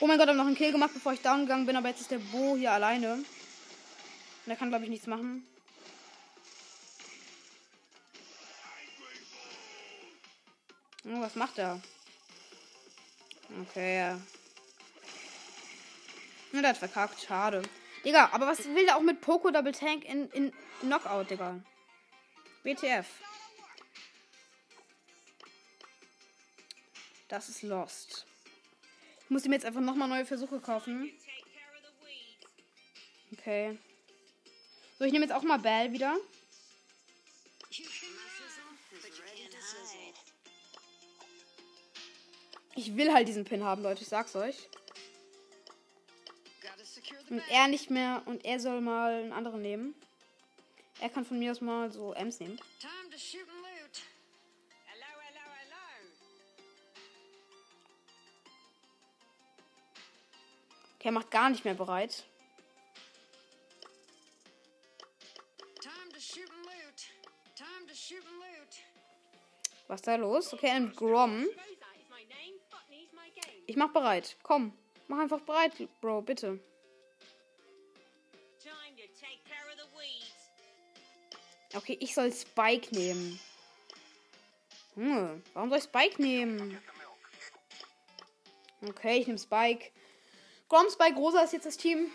Oh mein Gott, habe noch einen Kill gemacht, bevor ich down gegangen bin, aber jetzt ist der Bo hier alleine. Und er kann, glaube ich, nichts machen. Oh, was macht er? Okay. Ja, der hat verkackt. Schade. Digga, aber was will der auch mit Poco Double Tank in, in Knockout, Digga? WTF. Das ist Lost. Ich muss ihm jetzt einfach nochmal neue Versuche kaufen. Okay. So, ich nehme jetzt auch mal Bell wieder. Ich will halt diesen Pin haben, Leute. Ich sag's euch. Und er nicht mehr. Und er soll mal einen anderen nehmen. Er kann von mir aus mal so Ems nehmen. Okay, er macht gar nicht mehr bereit. Was ist da los? Okay, ein Grom. Ich mach bereit. Komm, mach einfach bereit, Bro, bitte. Okay, ich soll Spike nehmen. Hm, warum soll ich Spike nehmen? Okay, ich nehme Spike. Grom, Spike, Rosa ist jetzt das Team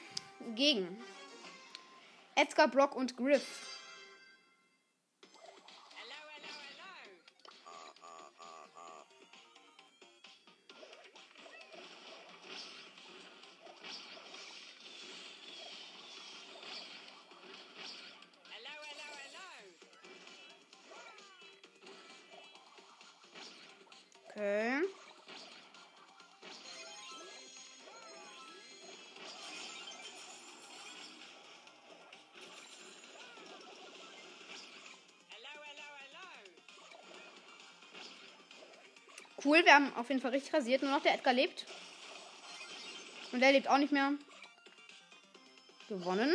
gegen Edgar, Brock und Griff. Cool, wir haben auf jeden Fall richtig rasiert. Nur noch der Edgar lebt. Und der lebt auch nicht mehr. Gewonnen.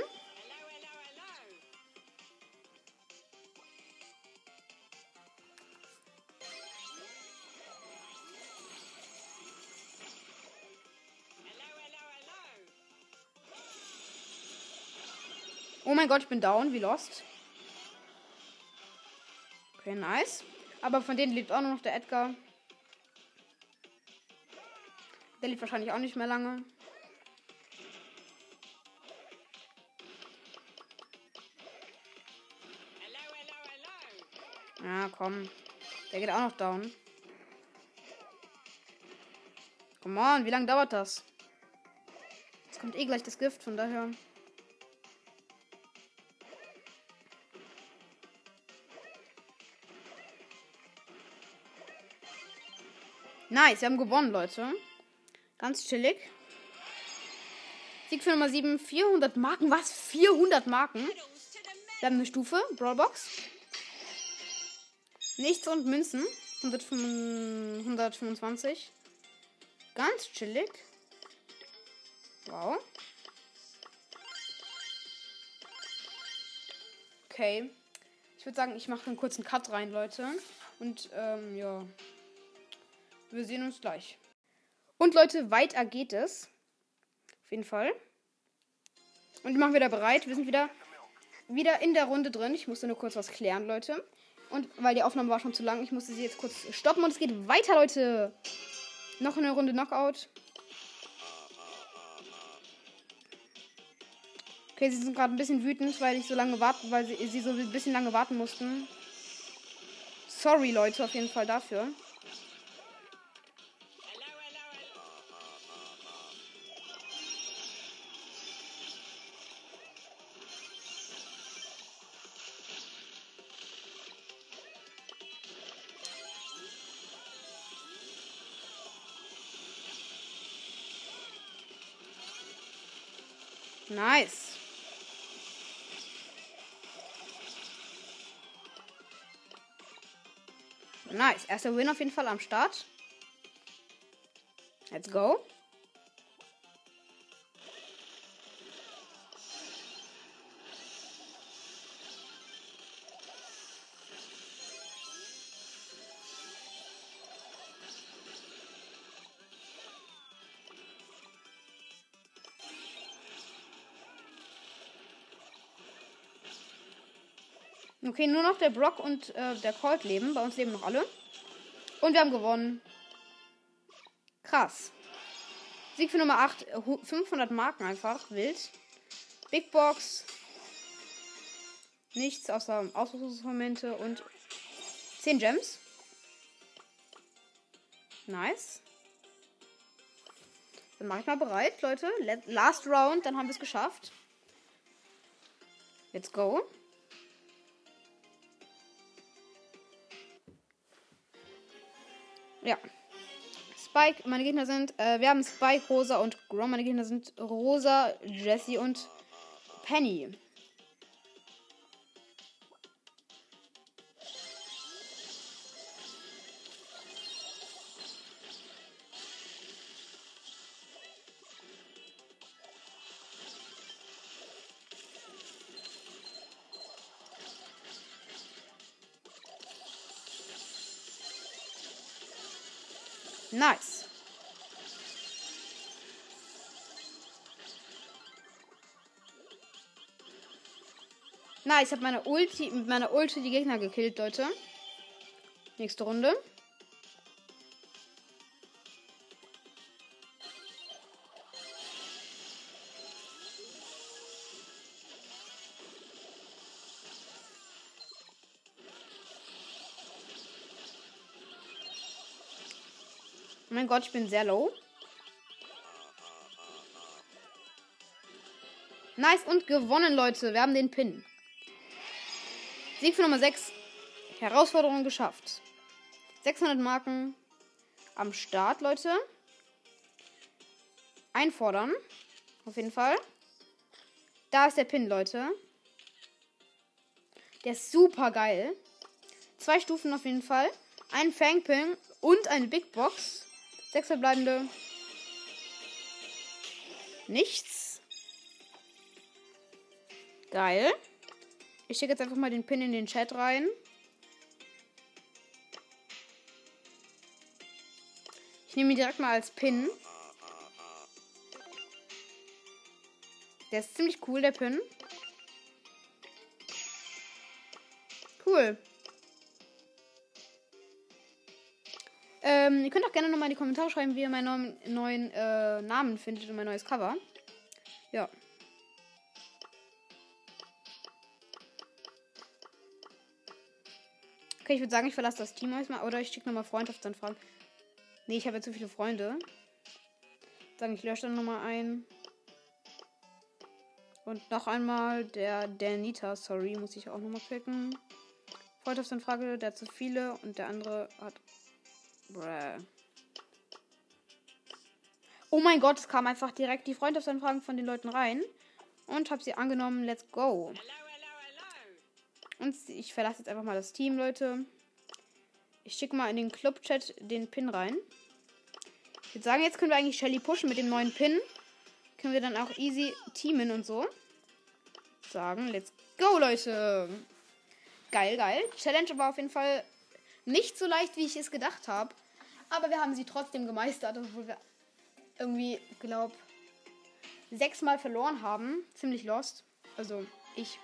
Oh mein Gott, ich bin down, wie lost. Okay, nice. Aber von denen lebt auch nur noch der Edgar. Der lebt wahrscheinlich auch nicht mehr lange. Ja, komm. Der geht auch noch down. Come on, wie lange dauert das? Jetzt kommt eh gleich das Gift, von daher. Nice, wir haben gewonnen, Leute. Ganz chillig. Sieg für Nummer 7, 400 Marken. Was? 400 Marken? Haben eine Stufe, Brawlbox. Nichts und Münzen. 125. Ganz chillig. Wow. Okay. Ich würde sagen, ich mache einen kurzen Cut rein, Leute. Und ähm, ja. Wir sehen uns gleich. Und Leute, weiter geht es. Auf jeden Fall. Und wir machen wieder bereit. Wir sind wieder, wieder in der Runde drin. Ich musste nur kurz was klären, Leute. Und weil die Aufnahme war schon zu lang, ich musste sie jetzt kurz stoppen. Und es geht weiter, Leute. Noch eine Runde Knockout. Okay, sie sind gerade ein bisschen wütend, weil ich so lange warten, weil sie, sie so ein bisschen lange warten mussten. Sorry, Leute, auf jeden Fall dafür. Nice. Nice. Erster Win auf jeden Fall am Start. Let's go. Okay, nur noch der Brock und äh, der Colt leben. Bei uns leben noch alle. Und wir haben gewonnen. Krass. Sieg für Nummer 8. 500 Marken einfach. Wild. Big Box. Nichts außer Ausrüstungsmomente und 10 Gems. Nice. Dann mache ich mal bereit, Leute. Last Round, dann haben wir es geschafft. Let's go. Ja. Spike, meine Gegner sind, äh, wir haben Spike, Rosa und Grom. Meine Gegner sind Rosa, Jesse und Penny. Nice. Nice, ich habe meine Ulti, mit meiner Ulti die Gegner gekillt, Leute. Nächste Runde. Gott, ich bin sehr low. Nice und gewonnen, Leute. Wir haben den Pin. Sieg für Nummer 6. Herausforderung geschafft. 600 Marken am Start, Leute. Einfordern. Auf jeden Fall. Da ist der Pin, Leute. Der ist super geil. Zwei Stufen auf jeden Fall. Ein Fangpin und eine Big Box. Sechs verbleibende. Nichts. Geil. Ich schicke jetzt einfach mal den Pin in den Chat rein. Ich nehme ihn direkt mal als Pin. Der ist ziemlich cool, der Pin. Cool. Ähm, ihr könnt auch gerne nochmal in die Kommentare schreiben, wie ihr meinen neuen, äh, Namen findet und mein neues Cover. Ja. Okay, ich würde sagen, ich verlasse das Team erstmal. Oder ich schicke nochmal Freundschaftsanfragen. Nee, ich habe ja zu viele Freunde. Sagen, ich lösche dann nochmal ein. Und noch einmal der Danita, sorry, muss ich auch nochmal klicken. Freundschaftsanfrage, der hat zu viele und der andere hat. Bruh. Oh mein Gott, es kam einfach direkt die Freundschaftsanfragen von den Leuten rein. Und habe sie angenommen. Let's go. Und ich verlasse jetzt einfach mal das Team, Leute. Ich schicke mal in den Club-Chat den Pin rein. Ich würde sagen, jetzt können wir eigentlich Shelly pushen mit dem neuen Pin. Können wir dann auch easy teamen und so. Sagen, let's go, Leute. Geil, geil. Challenge war auf jeden Fall nicht so leicht, wie ich es gedacht habe. Aber wir haben sie trotzdem gemeistert, obwohl wir irgendwie, glaub, sechsmal verloren haben. Ziemlich lost. Also, ich.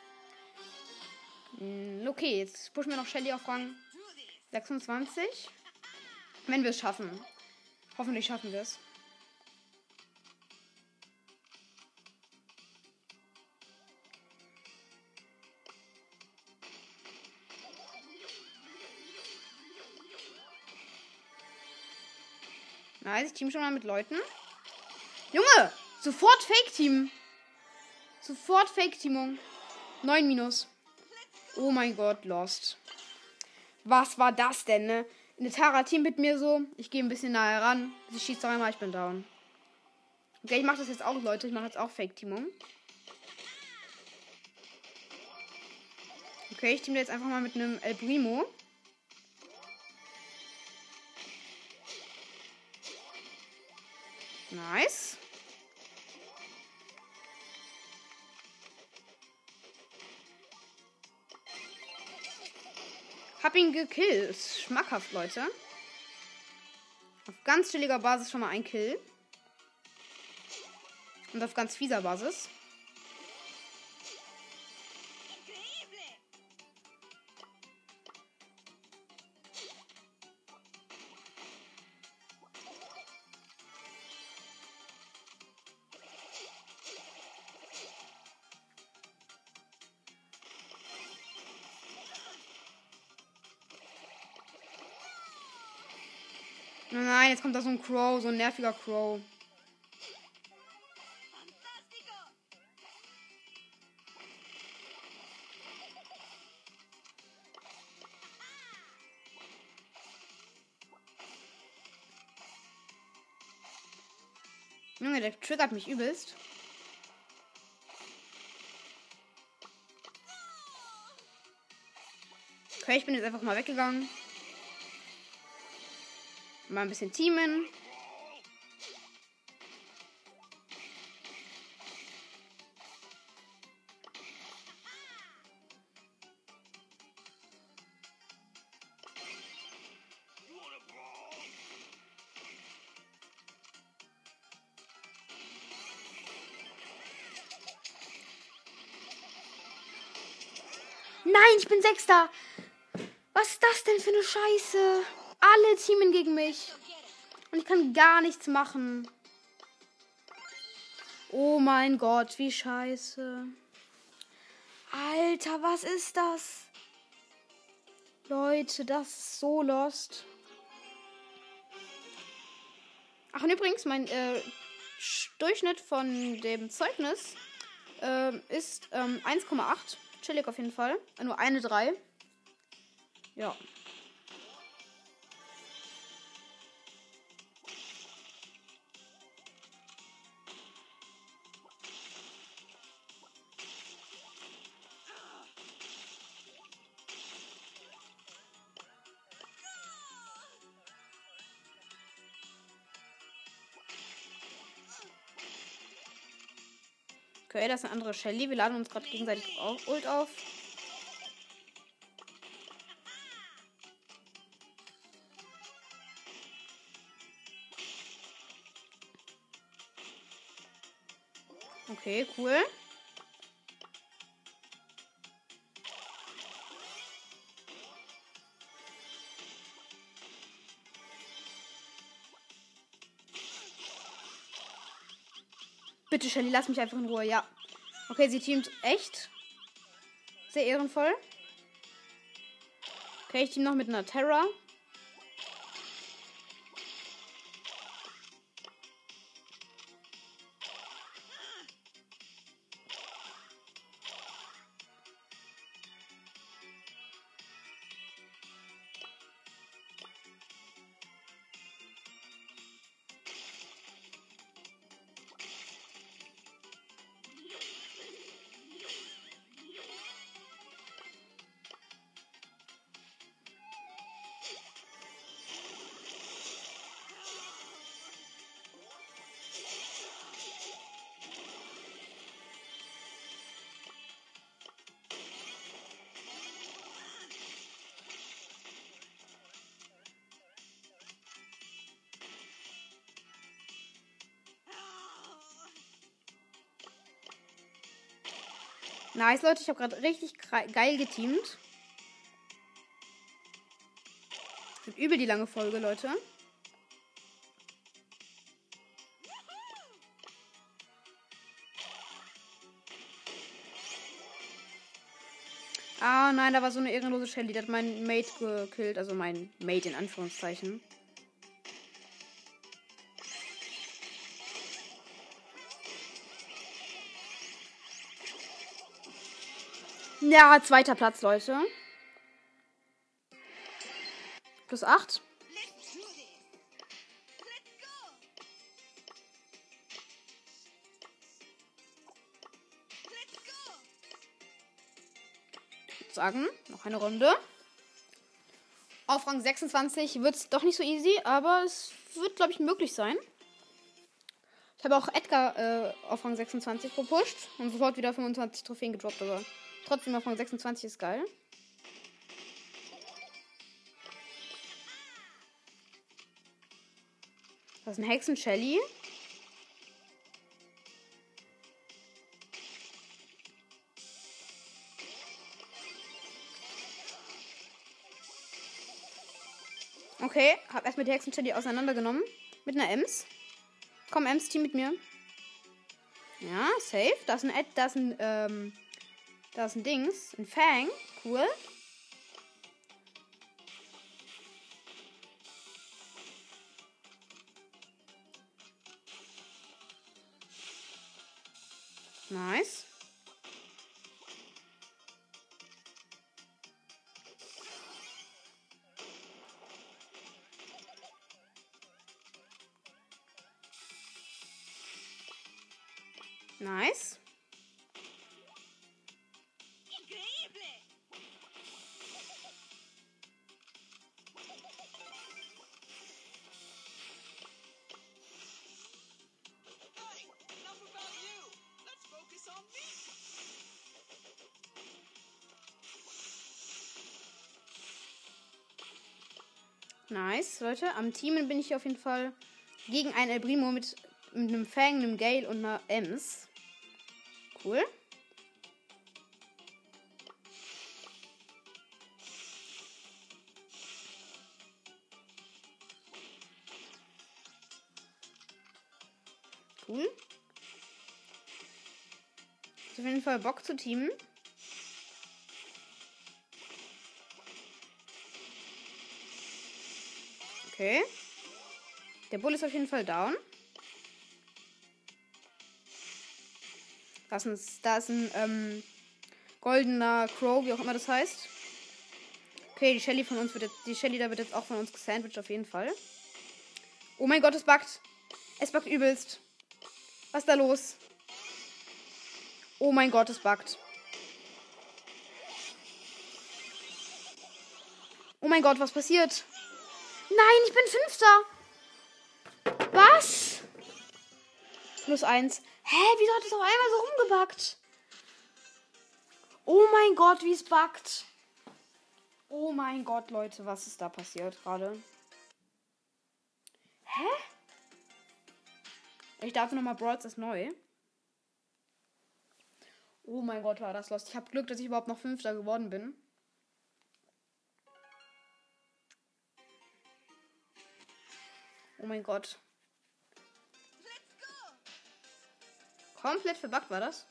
Hm, okay, jetzt pushen wir noch Shelly auf Rang 26. Wenn wir es schaffen. Hoffentlich schaffen wir es. Nice, ich team schon mal mit Leuten. Junge, sofort Fake-Team. Sofort Fake-Teamung. 9 minus. Oh mein Gott, lost. Was war das denn, ne? Eine Tara Team mit mir so. Ich gehe ein bisschen nahe ran. Sie schießt doch einmal, ich bin down. Okay, ich mache das jetzt auch, Leute. Ich mache jetzt auch Fake-Teamung. Okay, ich team jetzt einfach mal mit einem El Primo. Nice. Hab ihn gekillt. Schmackhaft, Leute. Auf ganz chilliger Basis schon mal ein Kill. Und auf ganz fieser Basis. Kommt da so ein Crow, so ein nerviger Crow. Junge, der triggert mich übelst. Okay, ich bin jetzt einfach mal weggegangen. Mal ein bisschen teamen. Nein, ich bin Sechster. Was ist das denn für eine Scheiße? Alle teamen gegen mich. Und ich kann gar nichts machen. Oh mein Gott, wie scheiße. Alter, was ist das? Leute, das ist so lost. Ach, und übrigens, mein äh, Durchschnitt von dem Zeugnis äh, ist ähm, 1,8. Chillig auf jeden Fall. Nur eine 3. Ja. Okay, das ist eine andere Shelly. Wir laden uns gerade gegenseitig auch Ult auf. Okay, cool. Bitte, Shelly, lass mich einfach in Ruhe. Ja. Okay, sie teamt echt. Sehr ehrenvoll. Okay, ich team noch mit einer Terra. Nice, Leute. Ich habe gerade richtig geil geteamt. Wird übel die lange Folge, Leute. Ah, nein, da war so eine ehrenlose Shelly. Die hat meinen Mate gekillt. Also mein Mate in Anführungszeichen. Ja, zweiter Platz, Leute. Plus 8. Sagen, noch eine Runde. Auf Rang 26 wird es doch nicht so easy, aber es wird, glaube ich, möglich sein. Ich habe auch Edgar äh, auf Rang 26 gepusht und sofort wieder 25 Trophäen gedroppt, aber Trotzdem auf Rang 26 ist geil. Das ist ein Hexen Shelly. Okay, hab erstmal die Hexen Shelly auseinandergenommen. Mit einer Ems. Komm, Ems, Team mit mir. Ja, safe. Da ist ein Ed, da ist ein, ähm, da ist ein Dings. Ein Fang. Cool. Nice, Leute. Am Teamen bin ich auf jeden Fall gegen einen El Primo mit, mit einem Fang, einem Gale und einer Ems. Cool. Cool. Ist auf jeden Fall Bock zu teamen. Okay. Der Bull ist auf jeden Fall down. Da ist ein, da ist ein ähm, goldener Crow, wie auch immer das heißt. Okay, die Shelly von uns wird jetzt, die Shelly da wird jetzt auch von uns gesandwiched auf jeden Fall. Oh mein Gott, es backt. Es backt übelst. Was ist da los? Oh mein Gott, es backt. Oh mein Gott, was passiert? Nein, ich bin Fünfter. Was? Plus eins. Hä, wieso hat es auf einmal so rumgebackt? Oh mein Gott, wie es backt. Oh mein Gott, Leute, was ist da passiert gerade? Hä? Ich darf nochmal Brawl ist neu. Oh mein Gott, war das lost. Ich habe Glück, dass ich überhaupt noch Fünfter geworden bin. Oh mein Gott. Komplett verbuggt war das.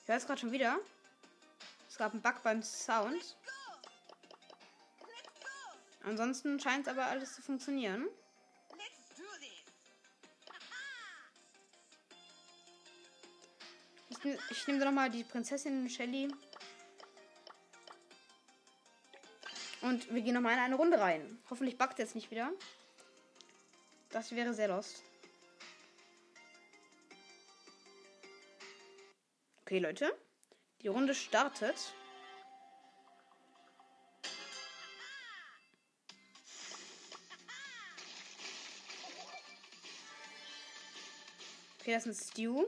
Ich höre es gerade schon wieder. Es gab einen Bug beim Sound. Ansonsten scheint es aber alles zu funktionieren. Ich, ich nehme noch mal die Prinzessin Shelly. Und wir gehen noch mal in eine Runde rein. Hoffentlich buggt jetzt nicht wieder. Das wäre sehr lost. Okay, Leute. Die Runde startet. Okay, das ist ein Stew.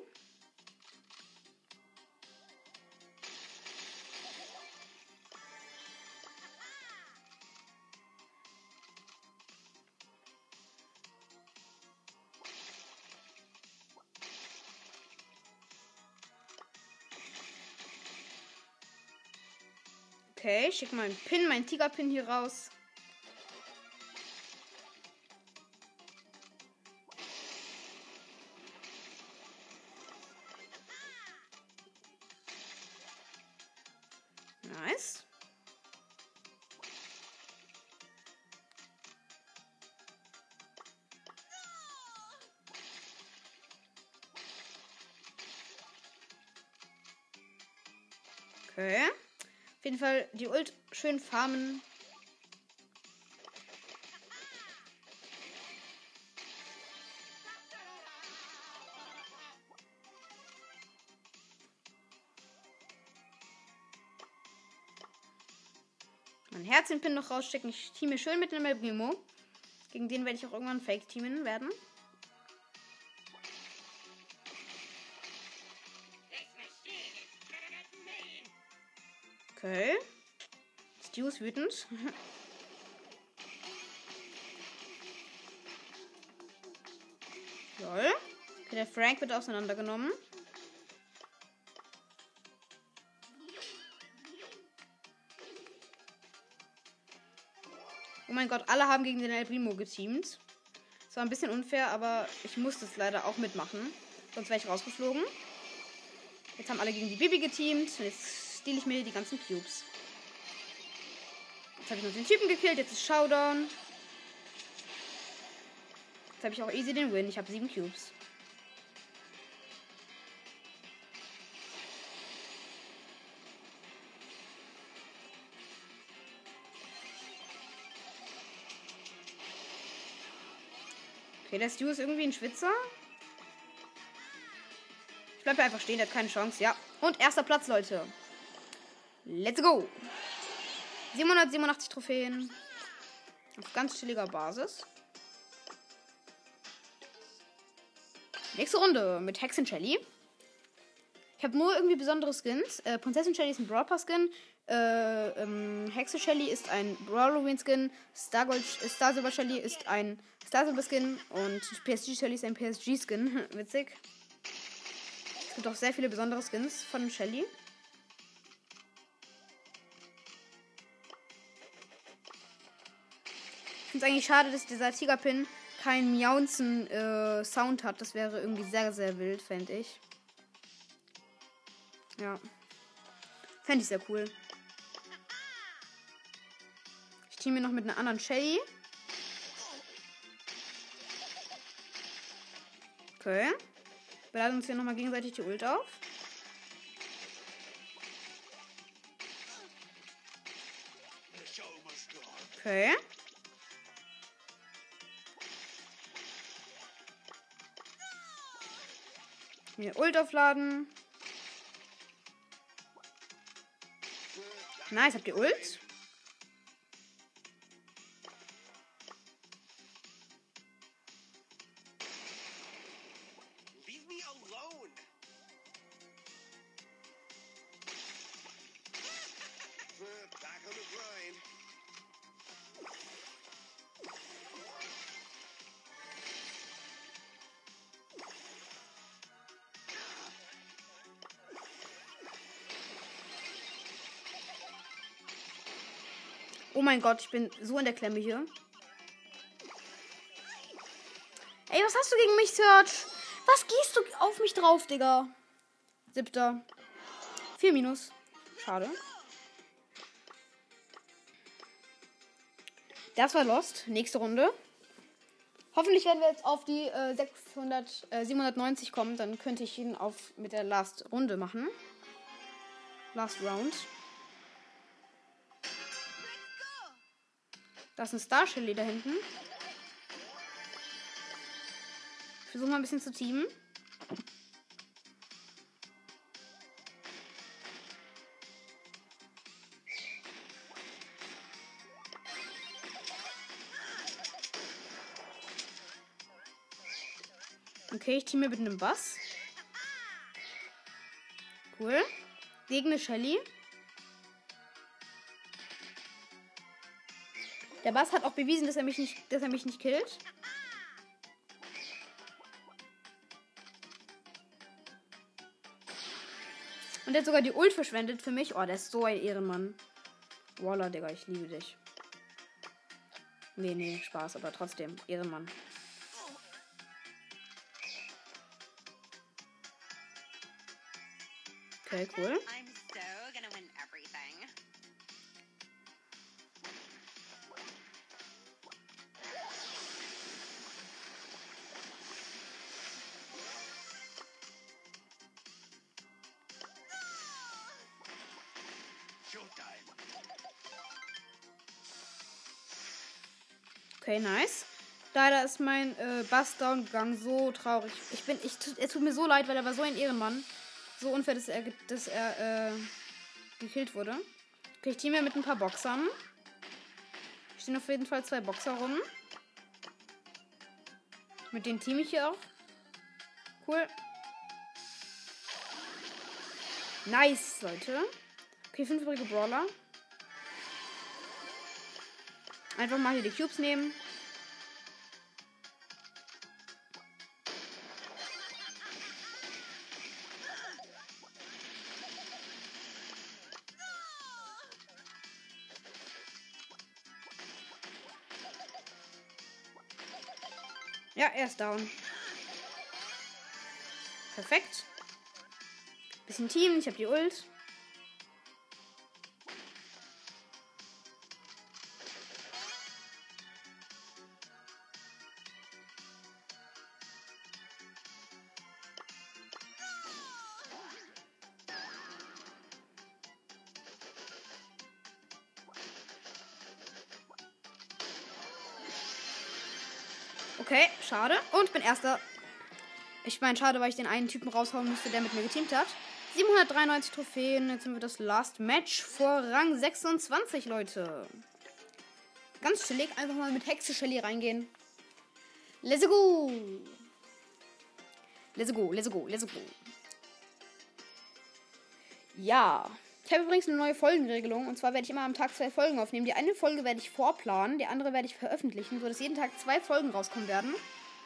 Okay, ich schick meinen Pin, meinen Tigerpin hier raus. Die Ult schön farmen. Mein Herzchen-Pin noch rausstecken. Ich teame schön mit dem Elbrimo. Gegen den werde ich auch irgendwann Fake teamen werden. Okay. Ist wütend. Lol. Okay, der Frank wird auseinandergenommen. Oh mein Gott, alle haben gegen den El Primo geteamt. Das war ein bisschen unfair, aber ich musste es leider auch mitmachen. Sonst wäre ich rausgeflogen. Jetzt haben alle gegen die Bibi geteamt. Und jetzt stehle ich mir die ganzen Cubes. Jetzt habe ich noch den Typen gekillt. Jetzt ist Showdown. Jetzt habe ich auch easy den Win. Ich habe sieben Cubes. Okay, der Stu ist irgendwie ein Schwitzer. Ich bleibe einfach stehen, der hat keine Chance. Ja. Und erster Platz, Leute. Let's go. 787 Trophäen. Auf ganz chilliger Basis. Nächste Runde mit Hexen Shelly. Ich habe nur irgendwie besondere Skins. Äh, Prinzessin Shelly ist ein Brawl Skin. Äh, ähm, Hexe Shelly ist ein Brawloween Skin. Star, äh, Star Silver Shelly ist ein Star Silver Skin. Und PSG Shelly ist ein PSG Skin. Witzig. Es gibt auch sehr viele besondere Skins von Shelly. Finde es eigentlich schade, dass dieser Tigerpin keinen Miaunzen äh, hat. Das wäre irgendwie sehr, sehr wild, fände ich. Ja. Fände ich sehr cool. Ich team mir noch mit einer anderen Shelly. Okay. Wir laden uns hier nochmal gegenseitig die Ult auf. Okay. Mir Ult aufladen. Nice, habt ihr Ult? Mein Gott, ich bin so in der Klemme hier. Ey, was hast du gegen mich, Search? Was gehst du auf mich drauf, Digga? Siebter. Vier Minus. Schade. Das war Lost. Nächste Runde. Hoffentlich werden wir jetzt auf die äh, 600, äh, 790 kommen. Dann könnte ich ihn auf mit der Last Runde machen. Last Round. Da ist ein Star Shelly da hinten. Ich versuche mal ein bisschen zu teamen. Okay, ich teame mit einem Bass. Cool. Gegen eine Shelly. Der Bass hat auch bewiesen, dass er mich nicht, dass er mich nicht killt. Und der hat sogar die Ult verschwendet für mich. Oh, der ist so ein Ehrenmann. Waller, Digga, ich liebe dich. Nee, nee, Spaß, aber trotzdem, Ehrenmann. Okay, cool. Okay, nice. Leider ist mein äh, Bass down gegangen. So traurig. Ich bin, ich, es tut mir so leid, weil er war so ein Ehrenmann. So unfair, dass er, dass er äh, gekillt wurde. Okay, ich team mir mit ein paar Boxern. Hier stehen auf jeden Fall zwei Boxer rum. Mit denen team ich hier auch. Cool. Nice, Leute. Okay, fünf übrige Brawler. Einfach mal hier die Cubes nehmen. Ja, er ist down. Perfekt. Bisschen Team, ich habe die Ult. Erster. Ich meine, schade, weil ich den einen Typen raushauen musste, der mit mir geteamt hat. 793 Trophäen. Jetzt sind wir das Last Match vor Rang 26, Leute. Ganz chillig. Einfach mal mit Hexe Shelly reingehen. Let's go. Let's go, let's go, let's go. Ja. Ich habe übrigens eine neue Folgenregelung. Und zwar werde ich immer am Tag zwei Folgen aufnehmen. Die eine Folge werde ich vorplanen, die andere werde ich veröffentlichen, sodass jeden Tag zwei Folgen rauskommen werden.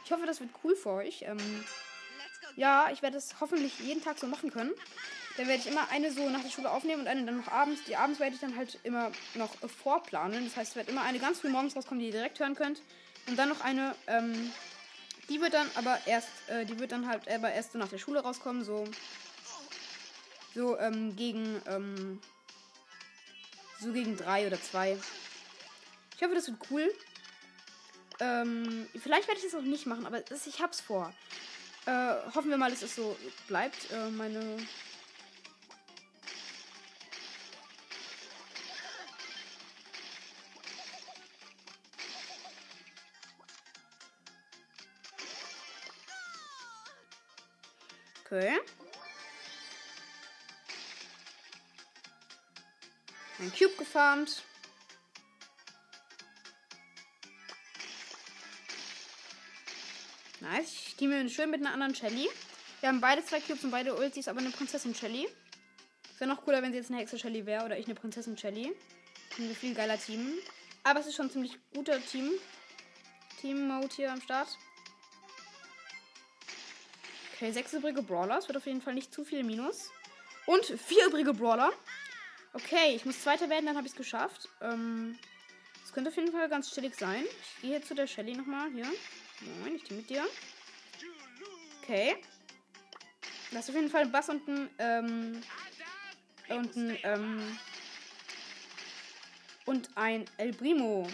Ich hoffe, das wird cool für euch. Ähm, ja, ich werde es hoffentlich jeden Tag so machen können. Dann werde ich immer eine so nach der Schule aufnehmen und eine dann noch abends. Die abends werde ich dann halt immer noch vorplanen. Das heißt, es wird immer eine ganz früh morgens rauskommen, die ihr direkt hören könnt. Und dann noch eine, ähm, die wird dann aber erst, äh, die wird dann halt aber erst so nach der Schule rauskommen, so, so, ähm, gegen, ähm, so gegen drei oder zwei. Ich hoffe, das wird cool. Ähm, vielleicht werde ich das auch nicht machen, aber es, ich hab's vor. Äh, hoffen wir mal, dass es so bleibt. Äh, meine. Okay. Ein Cube gefarmt. Nice. Ich teame schön mit einer anderen Shelly. Wir haben beide zwei Cubes und beide Ultis, aber eine Prinzessin Shelly. Wäre noch cooler, wenn sie jetzt eine Hexe Shelly wäre oder ich eine Prinzessin Shelly. Können wir viel geiler teamen. Aber es ist schon ein ziemlich guter Team. Team-Mode hier am Start. Okay, sechs übrige Brawler. Es wird auf jeden Fall nicht zu viel Minus. Und vier übrige Brawler. Okay, ich muss Zweiter werden, dann habe ich es geschafft. Ähm, das könnte auf jeden Fall ganz chillig sein. Ich gehe jetzt zu der Shelly nochmal. Hier. Moin, ich mit dir. Okay. Das ist auf jeden Fall ein Bass und ein, ähm, und ein, ähm, und ein El Primo.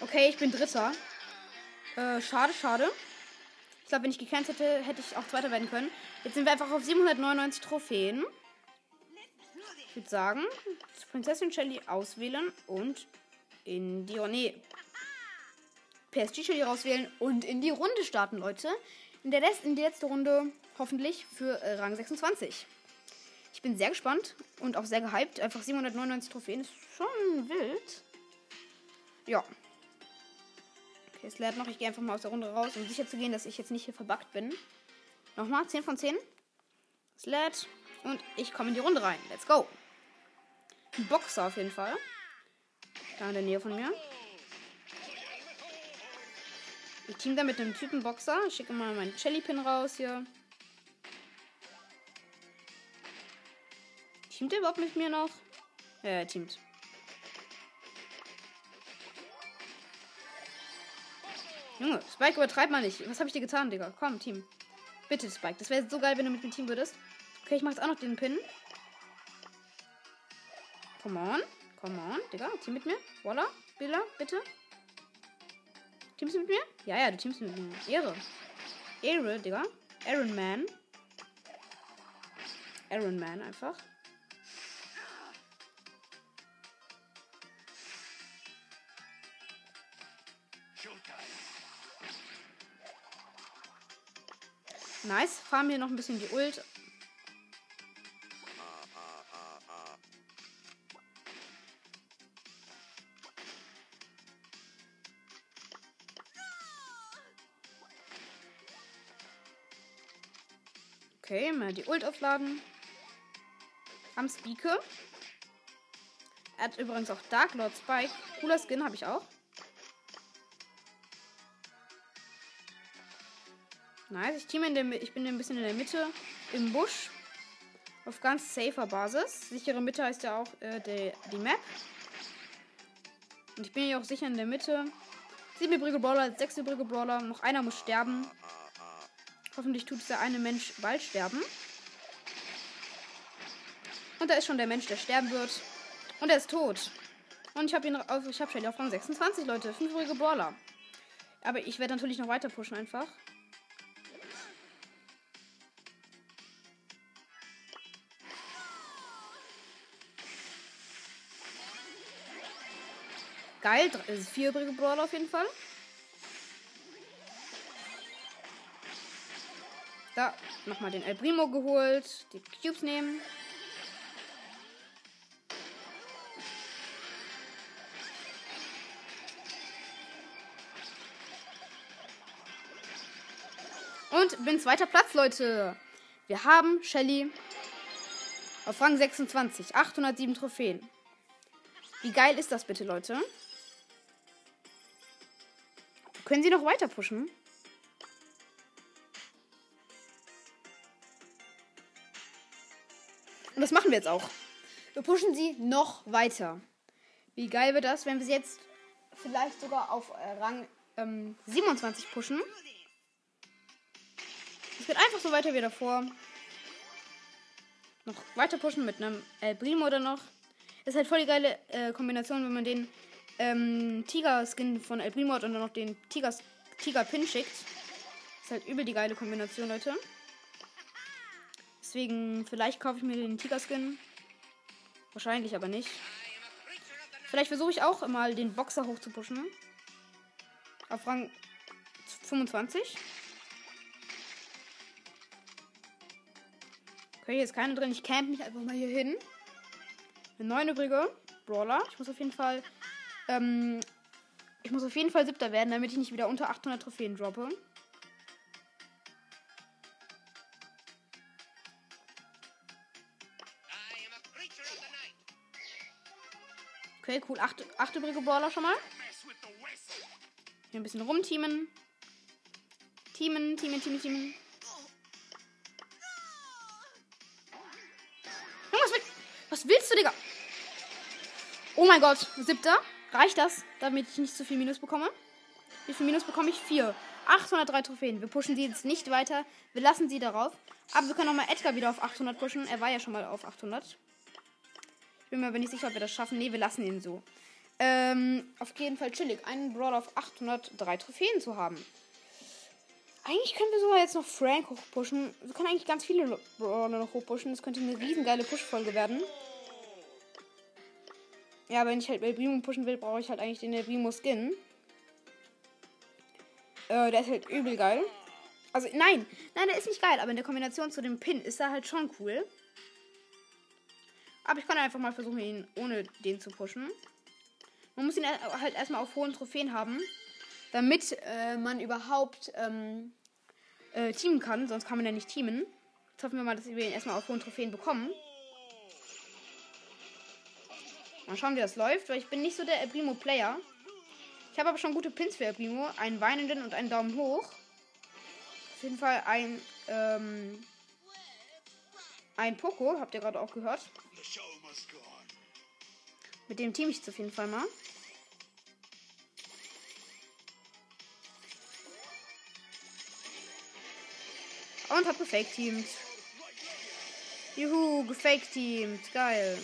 Okay, ich bin Dritter. Äh, schade, schade. Ich glaube, wenn ich gekämpft hätte, hätte ich auch Zweiter werden können. Jetzt sind wir einfach auf 799 Trophäen. Ich würde sagen, Prinzessin Shelly auswählen und in die... Oh, nee. PSG Shelly rauswählen und in die Runde starten, Leute. In der, in die letzte Runde hoffentlich für äh, Rang 26. Ich bin sehr gespannt und auch sehr gehypt. Einfach 799 Trophäen ist schon wild. Ja. Okay, es lädt noch. Ich gehe einfach mal aus der Runde raus, um sicher zu gehen, dass ich jetzt nicht hier verbuggt bin. Nochmal, 10 von 10. Es lädt. Und ich komme in die Runde rein. Let's go. Ein Boxer auf jeden Fall. Da in der Nähe von mir. Ich team da mit einem Typen Boxer. Ich schicke mal meinen Jelly-Pin raus hier. Teamt er überhaupt mit mir noch? Ja, er teamt. Junge, Spike übertreib mal nicht. Was habe ich dir getan, Digga? Komm, Team. Bitte, Spike. Das wäre so geil, wenn du mit dem Team würdest. Okay, ich mach jetzt auch noch den Pin. Come on. Come on, Digga. Team mit mir. Voila. Billa, bitte. Teamst du mit mir? Ja, ja, du teamst mit mir. Ehre. Ehre, Digga. Iron Man. Iron Man einfach. Nice. Fahren wir noch ein bisschen die Ult. Okay, mal die Ult aufladen. Am Speaker. Er hat übrigens auch Dark Lord Spike. Cooler Skin habe ich auch. Nice. Ich, team in der, ich bin ein bisschen in der Mitte im Busch. Auf ganz safer Basis. Sichere Mitte heißt ja auch äh, die, die Map. Und ich bin hier auch sicher in der Mitte. Sieben übrige Brawler, sechs übrige Brawler. Noch einer muss sterben. Hoffentlich tut der eine Mensch bald sterben. Und da ist schon der Mensch, der sterben wird. Und er ist tot. Und ich habe ihn auf, ich habe Shelly auf Rang 26, Leute. Fünf übrige Brawler. Aber ich werde natürlich noch weiter pushen einfach. Geil, ist vier übrige Brawler auf jeden Fall. Da, nochmal den El Primo geholt. Die Cubes nehmen. Und bin zweiter Platz, Leute. Wir haben Shelly auf Rang 26. 807 Trophäen. Wie geil ist das bitte, Leute? Können sie noch weiter pushen? Und das machen wir jetzt auch. Wir pushen sie noch weiter. Wie geil wird das, wenn wir sie jetzt vielleicht sogar auf äh, Rang ähm, 27 pushen? Es geht einfach so weiter wie davor. Noch weiter pushen mit einem El Primo oder noch. Das ist halt voll die geile äh, Kombination, wenn man den ähm, Tiger-Skin von El Primo und dann noch den Tiger- Tiger-Pin schickt. Ist halt übel die geile Kombination, Leute. Deswegen, vielleicht kaufe ich mir den Tiger-Skin. Wahrscheinlich aber nicht. Vielleicht versuche ich auch mal den Boxer hoch. Auf Rang 25. Okay, hier ist keine drin. Ich camp mich einfach mal hier hin. Eine neun übrige Brawler. Ich muss auf jeden Fall. Ähm, ich muss auf jeden Fall siebter werden, damit ich nicht wieder unter 800 Trophäen droppe. Okay, cool. Acht, acht übrige Brawler schon mal. Hier ein bisschen rumteamen. Teamen, teamen, teamen, teamen. Was willst du, Digga? Oh mein Gott, siebter. Reicht das, damit ich nicht zu viel Minus bekomme? Wie viel Minus bekomme ich? Vier. 803 Trophäen. Wir pushen sie jetzt nicht weiter. Wir lassen sie darauf. Aber wir können auch mal Edgar wieder auf 800 pushen. Er war ja schon mal auf 800. Ich bin mir aber nicht sicher, ob wir das schaffen. Nee, wir lassen ihn so. Ähm, auf jeden Fall chillig. Einen Brawler auf 803 Trophäen zu haben. Eigentlich können wir sogar jetzt noch Frank hochpushen. Wir können eigentlich ganz viele Brawler noch hochpushen. Das könnte eine riesengeile Push-Folge werden. Ja, wenn ich halt El Primo pushen will, brauche ich halt eigentlich den El Primo Skin. Äh, der ist halt übel geil. Also, nein, nein, der ist nicht geil, aber in der Kombination zu dem Pin ist er halt schon cool. Aber ich kann einfach mal versuchen, ihn ohne den zu pushen. Man muss ihn halt erstmal auf hohen Trophäen haben, damit äh, man überhaupt ähm, äh, teamen kann. Sonst kann man ja nicht teamen. Jetzt hoffen wir mal, dass wir ihn erstmal auf hohen Trophäen bekommen. Mal schauen, wie das läuft, weil ich bin nicht so der El Primo Player. Ich habe aber schon gute Pins für El Primo. Einen weinenden und einen Daumen hoch. Auf jeden Fall ein, ähm, ein Poco, habt ihr gerade auch gehört. Mit dem team ich jetzt auf jeden Fall mal. Und hab gefake-teamt. Juhu, gefake-teamt. Geil.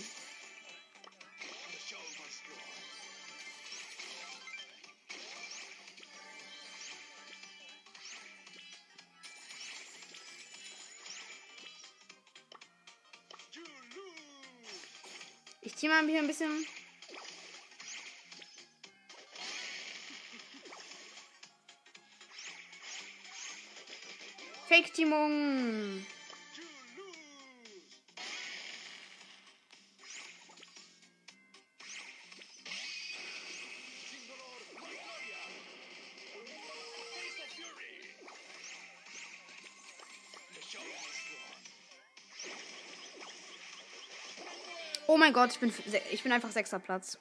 Team mal hier ein bisschen. Fake-Teamung. Mein Gott, ich bin, ich bin einfach sechster Platz.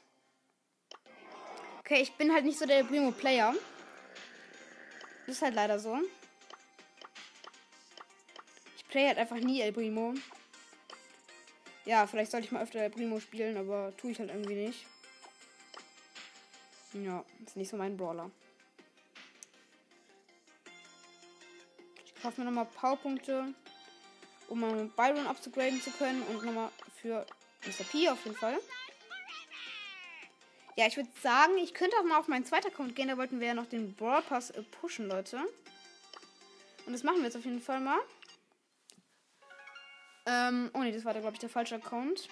Okay, ich bin halt nicht so der Primo Player. Das ist halt leider so. Ich play halt einfach nie El Primo. Ja, vielleicht sollte ich mal öfter El Primo spielen, aber tue ich halt irgendwie nicht. Ja, ist nicht so mein Brawler. Ich kaufe mir nochmal Powerpunkte, um mal Byron abzugraden zu können und nochmal für Mr. P auf jeden Fall. Ja, ich würde sagen, ich könnte auch mal auf meinen zweiten Account gehen. Da wollten wir ja noch den Brawl Pass äh, pushen, Leute. Und das machen wir jetzt auf jeden Fall mal. Ähm, oh ne, das war da, glaube ich, der falsche Account.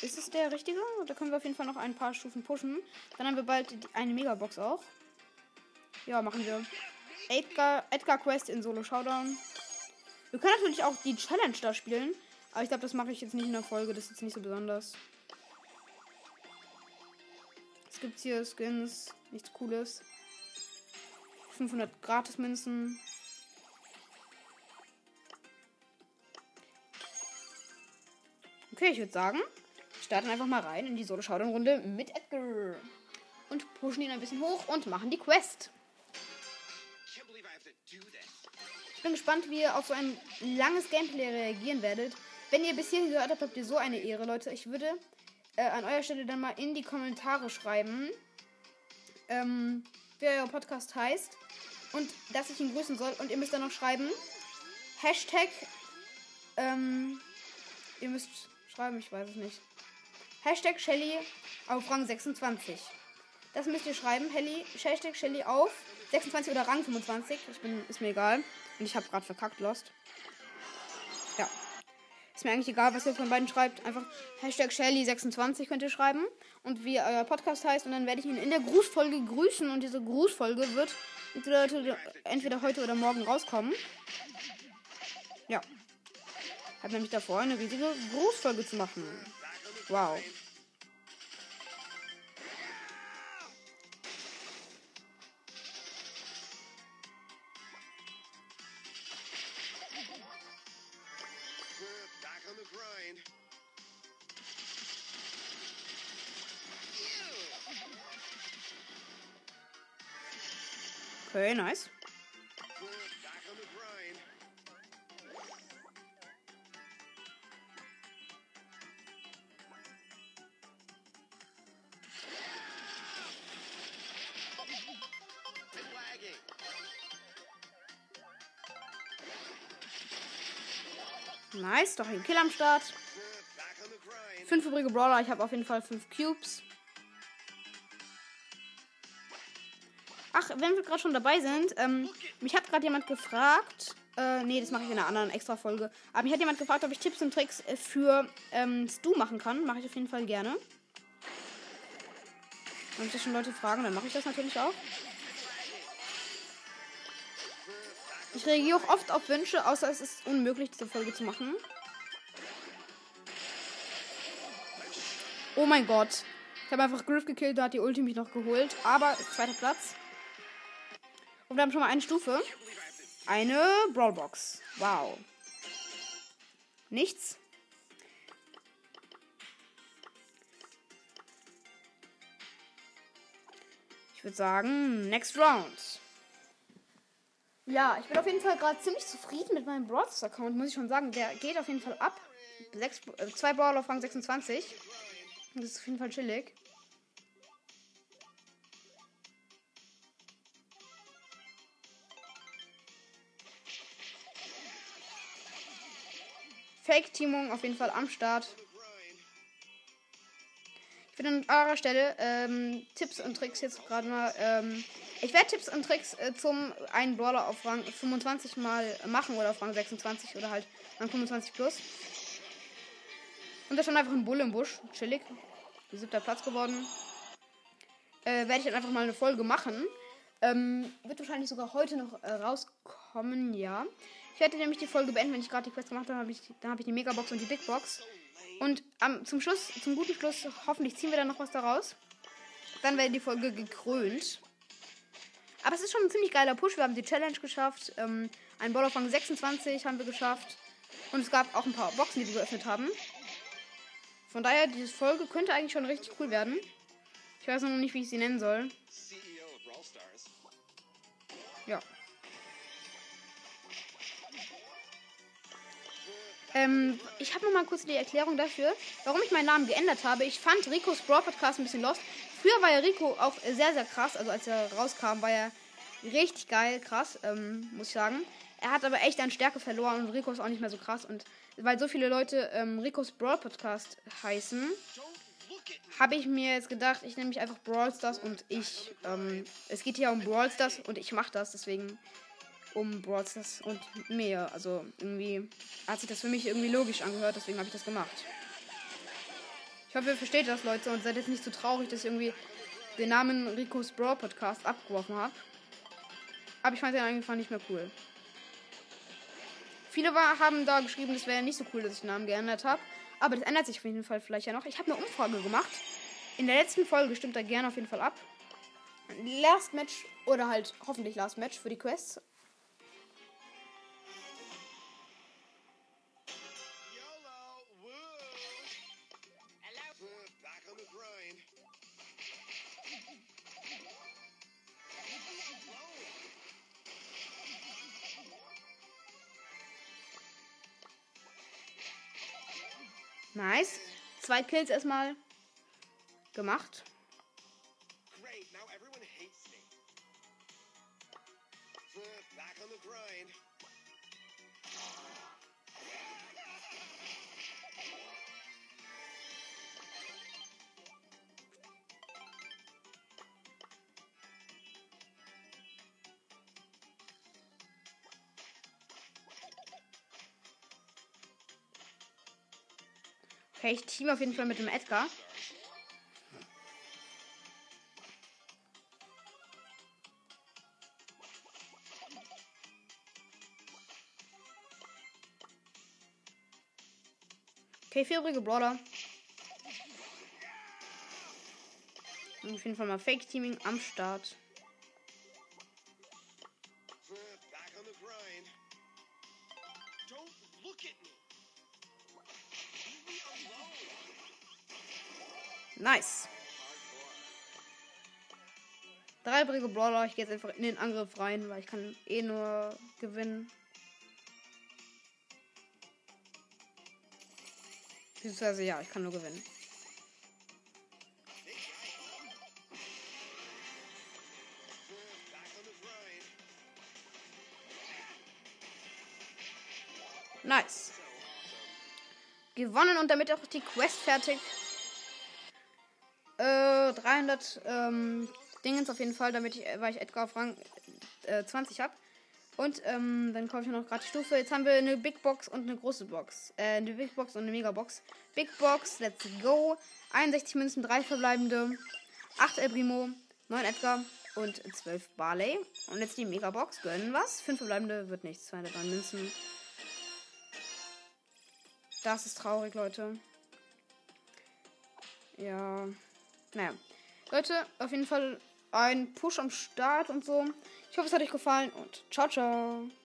Ist es der richtige? Da können wir auf jeden Fall noch ein paar Stufen pushen. Dann haben wir bald eine Megabox auch. Ja, machen wir. Edgar, Edgar Quest in Solo Showdown. Wir können natürlich auch die Challenge da spielen. Aber ich glaube, das mache ich jetzt nicht in der Folge. Das ist jetzt nicht so besonders. Es gibt hier Skins. Nichts Cooles. 500 Gratis-Münzen. Okay, ich würde sagen, wir starten einfach mal rein in die Solo-Showdown-Runde mit Edgar. Und pushen ihn ein bisschen hoch und machen die Quest. Bin gespannt, wie ihr auf so ein langes Gameplay reagieren werdet. Wenn ihr bis hierhin gehört habt, habt ihr so eine Ehre, Leute. Ich würde äh, an eurer Stelle dann mal in die Kommentare schreiben, ähm, wie euer Podcast heißt und dass ich ihn grüßen soll. Und ihr müsst dann noch schreiben, Hashtag, ähm, ihr müsst schreiben, ich weiß es nicht. Hashtag Shelly auf Rang 26. Das müsst ihr schreiben. Helly, Hashtag Shelly auf 26 oder Rang 25. Ich bin, ist mir egal. Und ich habe gerade verkackt, Lost. Ja. Ist mir eigentlich egal, was ihr von beiden schreibt. Einfach Hashtag Shelly26 könnt ihr schreiben. Und wie euer Podcast heißt. Und dann werde ich ihn in der Grußfolge grüßen. Und diese Grußfolge wird entweder heute, oder morgen rauskommen. Ja. Hab nämlich davor, eine riesige Grußfolge zu machen. Wow. Okay, nice. Nice, doch ein Kill am Start. Fünf übrige Brawler, ich habe auf jeden Fall fünf Cubes. Ach, wenn wir gerade schon dabei sind, ähm, mich hat gerade jemand gefragt, äh, nee, das mache ich in einer anderen Extra-Folge, aber mich hat jemand gefragt, ob ich Tipps und Tricks äh, für ähm, Stu machen kann. Mache ich auf jeden Fall gerne. Wenn das schon Leute fragen, dann mache ich das natürlich auch. Ich reagiere auch oft auf Wünsche, außer es ist unmöglich, diese Folge zu machen. Oh mein Gott. Ich habe einfach Griff gekillt, da hat die Ulti mich noch geholt. Aber zweiter Platz. Und wir haben schon mal eine Stufe. Eine Brawlbox. Wow. Nichts. Ich würde sagen, next round. Ja, ich bin auf jeden Fall gerade ziemlich zufrieden mit meinem Brawlers Account, muss ich schon sagen. Der geht auf jeden Fall ab. Sechs, äh, zwei Brawler auf Rang 26. Das ist auf jeden Fall chillig. Fake-Teamung auf jeden Fall am Start. Ich würde an eurer Stelle ähm, Tipps und Tricks jetzt gerade mal. Ähm, ich werde Tipps und Tricks äh, zum einen Brawler auf Rang 25 mal machen oder auf Rang 26 oder halt Rang 25 plus. Und da stand einfach ein Bull im Busch. Chillig. Siebter Platz geworden. Äh, werde ich dann einfach mal eine Folge machen. Ähm, wird wahrscheinlich sogar heute noch äh, rauskommen, ja. Ich werde nämlich die Folge beenden, wenn ich gerade die Quest gemacht habe. Dann habe ich die Megabox und die Big Box. Und ähm, zum Schluss, zum guten Schluss, hoffentlich ziehen wir dann noch was daraus. Dann wäre die Folge gekrönt. Aber es ist schon ein ziemlich geiler Push. Wir haben die Challenge geschafft. Ähm, ein Ball auf Rang 26 haben wir geschafft. Und es gab auch ein paar Boxen, die wir geöffnet haben. Von daher, diese Folge könnte eigentlich schon richtig cool werden. Ich weiß noch nicht, wie ich sie nennen soll. CEO of Brawl Stars. Ja. Ähm, ich habe noch mal kurz die Erklärung dafür, warum ich meinen Namen geändert habe. Ich fand Ricos Brawl Podcast ein bisschen lost. Früher war ja Rico auch sehr, sehr krass. Also als er rauskam, war er richtig geil, krass, ähm, muss ich sagen. Er hat aber echt an Stärke verloren und Rico ist auch nicht mehr so krass. Und weil so viele Leute ähm, Ricos Brawl Podcast heißen, habe ich mir jetzt gedacht, ich nehme mich einfach Brawl Stars und ich. Ähm, es geht hier um Brawl Stars und ich mache das, deswegen um Brawl Stars und mehr. Also irgendwie hat sich das für mich irgendwie logisch angehört, deswegen habe ich das gemacht. Ich hoffe, ihr versteht das, Leute, und seid jetzt nicht so traurig, dass ich irgendwie den Namen Ricos Brawl Podcast abgeworfen habe. Aber ich fand den einfach nicht mehr cool. Viele war, haben da geschrieben, das wäre nicht so cool, dass ich den Namen geändert habe. Aber das ändert sich auf jeden Fall vielleicht ja noch. Ich habe eine Umfrage gemacht. In der letzten Folge stimmt da gerne auf jeden Fall ab. Last Match oder halt hoffentlich Last Match für die Quests. Nice. Zwei Kills erstmal gemacht. Okay, ich team auf jeden Fall mit dem Edgar. Okay, vier übrige Brawler. Auf jeden Fall mal Fake-Teaming am Start. Nice. Drei übrige Brawler. Ich gehe jetzt einfach in den Angriff rein, weil ich kann eh nur gewinnen. Beziehungsweise ja, ich kann nur gewinnen. Nice. gewonnen und damit auch die Quest fertig. Äh, 300 ähm, Dingens auf jeden Fall, damit ich, weil ich Edgar auf Rang äh, 20 habe. Und ähm, dann kaufe ich noch gerade die Stufe. Jetzt haben wir eine Big Box und eine große Box. Äh, eine Big Box und eine Mega Box. Big Box, let's go. 61 Münzen, 3 verbleibende. 8 El Primo, 9 Edgar und 12 Barley. Und jetzt die Mega Box. Gönnen was? 5 verbleibende wird nichts. 209 Münzen. Das ist traurig, Leute. Ja. Naja. Leute, auf jeden Fall ein Push am Start und so. Ich hoffe, es hat euch gefallen und ciao, ciao.